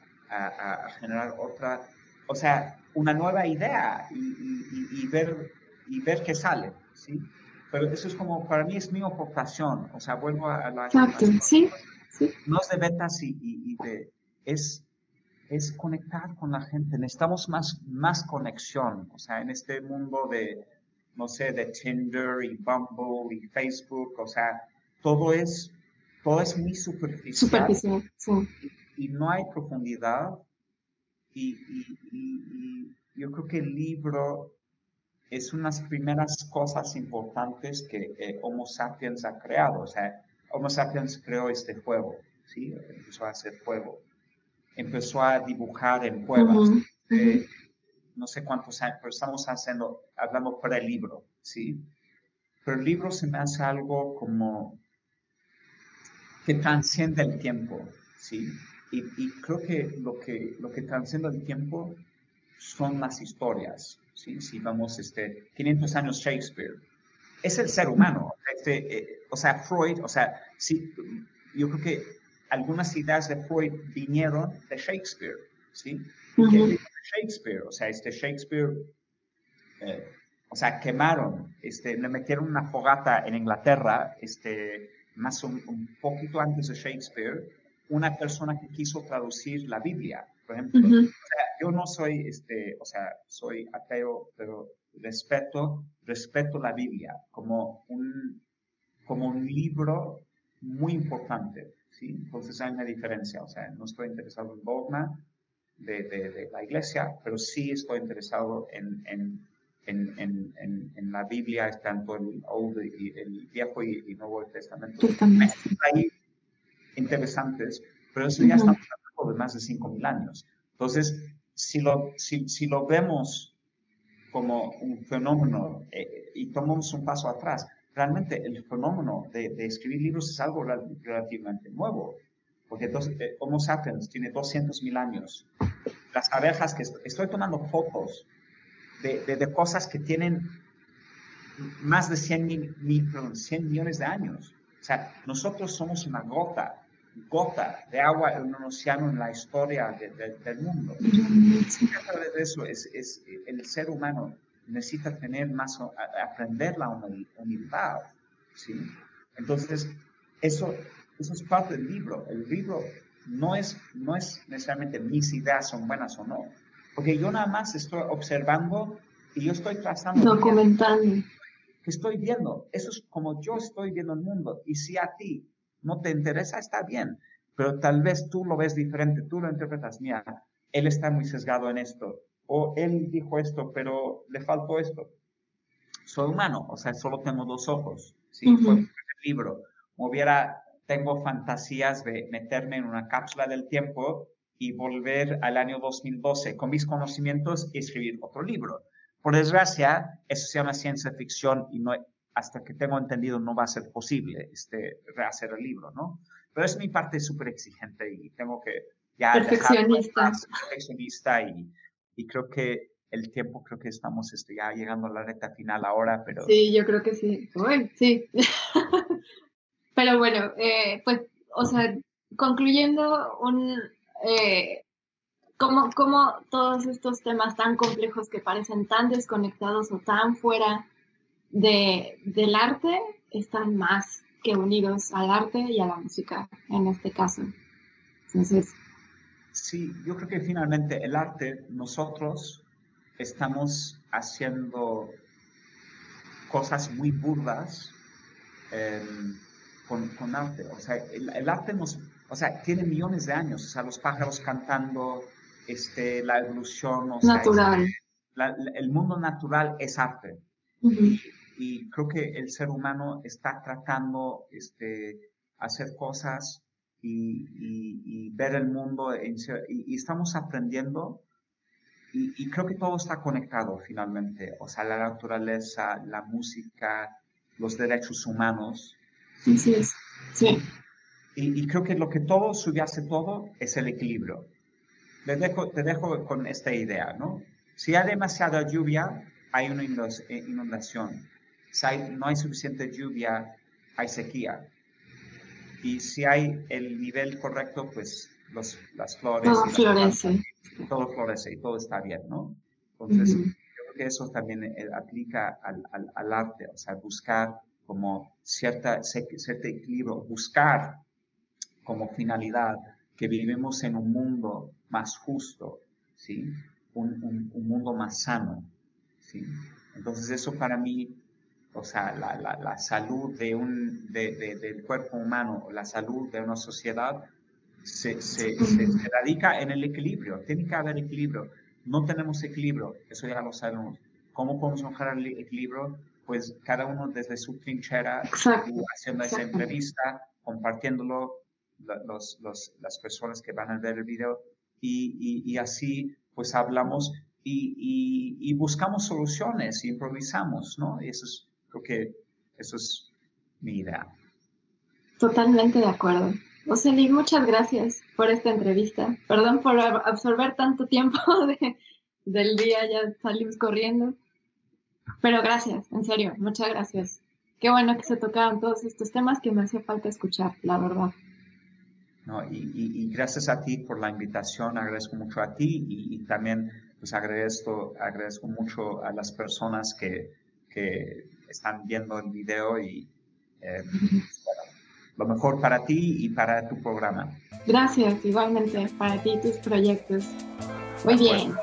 generar otra, o sea, una nueva idea y, ver, y ver qué sale, ¿sí? Pero eso es como, para mí es mi aportación, o sea, vuelvo a, la... Exacto, sí, sí. No es de ventas y, de... Es, es conectar con la gente. Necesitamos más, más conexión, o sea, en este mundo de, no sé, de Tinder y Bumble y Facebook, o sea, todo es, todo es muy superficial. Superficial, sí. Y, no hay profundidad. Y, yo creo que el libro es unas primeras cosas importantes que eh, Homo sapiens ha creado. O sea, Homo sapiens creó este juego, ¿sí? Empezó a hacer fuego. Empezó a dibujar en cuevas. Eh, no sé cuántos años, pero estamos haciendo, hablando para el libro, ¿sí? Pero el libro se me hace algo como que transciende el tiempo, ¿sí? Y, creo que lo, que lo que transciende el tiempo son las historias, ¿sí? Si vamos, este, 500 años Shakespeare, es el ser humano, este, eh, o sea, Freud, o sea, sí, yo creo que algunas ideas de Freud vinieron de Shakespeare, ¿sí? Shakespeare, o sea, este Shakespeare, eh, o sea, quemaron, este, le metieron una fogata en Inglaterra, este, más un, un, poquito antes de Shakespeare, una persona que quiso traducir la Biblia, por ejemplo. o sea, yo no soy, este, o sea, soy ateo, pero respeto, respeto la Biblia como un, como un libro muy importante, ¿sí? Entonces hay una diferencia, o sea, no estoy interesado en dogma de, de, de la iglesia, pero sí estoy interesado en, en en, en, en, la Biblia, tanto el, Old y, el Viejo y, Nuevo Testamento. Ahí interesantes, pero eso ya estamos hablando de más de 5.000 años. Entonces, si lo, si, si lo vemos como un fenómeno eh, y tomamos un paso atrás, realmente el fenómeno de, de escribir libros es algo relativamente nuevo, porque entonces, eh, Homo sapiens tiene 200.000 años. Las abejas que estoy tomando fotos de, cosas que tienen más de 100, mil, 100 millones de años. O sea, nosotros somos una gota gota de agua en un océano en la historia del mundo. A través de eso es, es, el ser humano necesita tener más, aprender la humildad, ¿sí? Entonces, eso, eso es parte del libro. El libro no es, no es necesariamente mis ideas son buenas o no, porque yo nada más estoy observando y yo estoy trazando. Documentando. Que estoy viendo. Eso es como yo estoy viendo el mundo. Y si a ti no te interesa, está bien. Pero tal vez tú lo ves diferente, tú lo interpretas, mira, él está muy sesgado en esto. O él dijo esto, pero le faltó esto. Soy humano, o sea, solo tengo dos ojos. Sí, fue el libro. Hubiera, tengo fantasías de meterme en una cápsula del tiempo y volver al año 2012 con mis conocimientos y escribir otro libro. Por desgracia, eso se llama ciencia ficción y no, hasta que tengo entendido no va a ser posible este, rehacer el libro, ¿no? Pero es mi parte súper exigente y tengo que ya perfeccionista, perfeccionista y, y, creo que el tiempo, creo que estamos este, ya llegando a la recta final ahora, pero... Sí, yo creo que sí. Bueno, sí. *laughs* pero bueno, eh, pues, o sea, concluyendo un... Eh, cómo, todos estos temas tan complejos que parecen tan desconectados o tan fuera de, del arte están más que unidos al arte y a la música en este caso. Entonces. Sí, yo creo que finalmente el arte, nosotros estamos haciendo cosas muy burdas con, con, arte. O sea, el, arte nos, o sea, tiene millones de años. O sea, los pájaros cantando, este, la evolución. natural. el mundo natural es arte. y, creo que el ser humano está tratando este, hacer cosas y, ver el mundo y, estamos aprendiendo y, creo que todo está conectado finalmente, o sea, la naturaleza, la música, los derechos humanos. Sí, sí, sí. Y, creo que lo que todo subyace todo es el equilibrio te dejo, te dejo con esta idea, ¿no? Si hay demasiada lluvia, hay una eh, inundación. Si no hay suficiente lluvia, hay sequía. Y si hay el nivel correcto, pues los, las flores. Todo florece. todo florece y todo está bien, ¿no? Entonces, yo creo que eso también eh, aplica al, al, al, arte, o sea, buscar como cierta, cierto equilibrio, buscar como finalidad que vivimos en un mundo más justo, ¿sí? Un, un, mundo más sano, ¿sí? Entonces eso para mí, o sea, la, la, la salud de un, de, de, del cuerpo humano, la salud de una sociedad, se, se, se, radica en el equilibrio. Tiene que haber equilibrio. No tenemos equilibrio, eso ya lo sabemos. ¿Cómo podemos mejorar el equilibrio? Pues cada uno desde su trinchera, haciendo esa entrevista, compartiéndolo, los, los, las personas que van a ver el video y, y, así pues hablamos y, y, buscamos soluciones, improvisamos, ¿no? Y eso es, creo que eso es mi idea. Totalmente de acuerdo. Oseli, muchas gracias por esta entrevista. Perdón por absorber tanto tiempo *laughs* de, del día, ya salimos corriendo. Pero gracias, en serio, muchas gracias. Qué bueno que se tocaron todos estos temas que me hacía falta escuchar, la verdad. Y, gracias a ti por la invitación, agradezco mucho a ti y, también pues agradezco, agradezco mucho a las personas que, que están viendo el video y eh, lo mejor para ti y para tu programa. Gracias, igualmente, para ti y tus proyectos. Muy bien.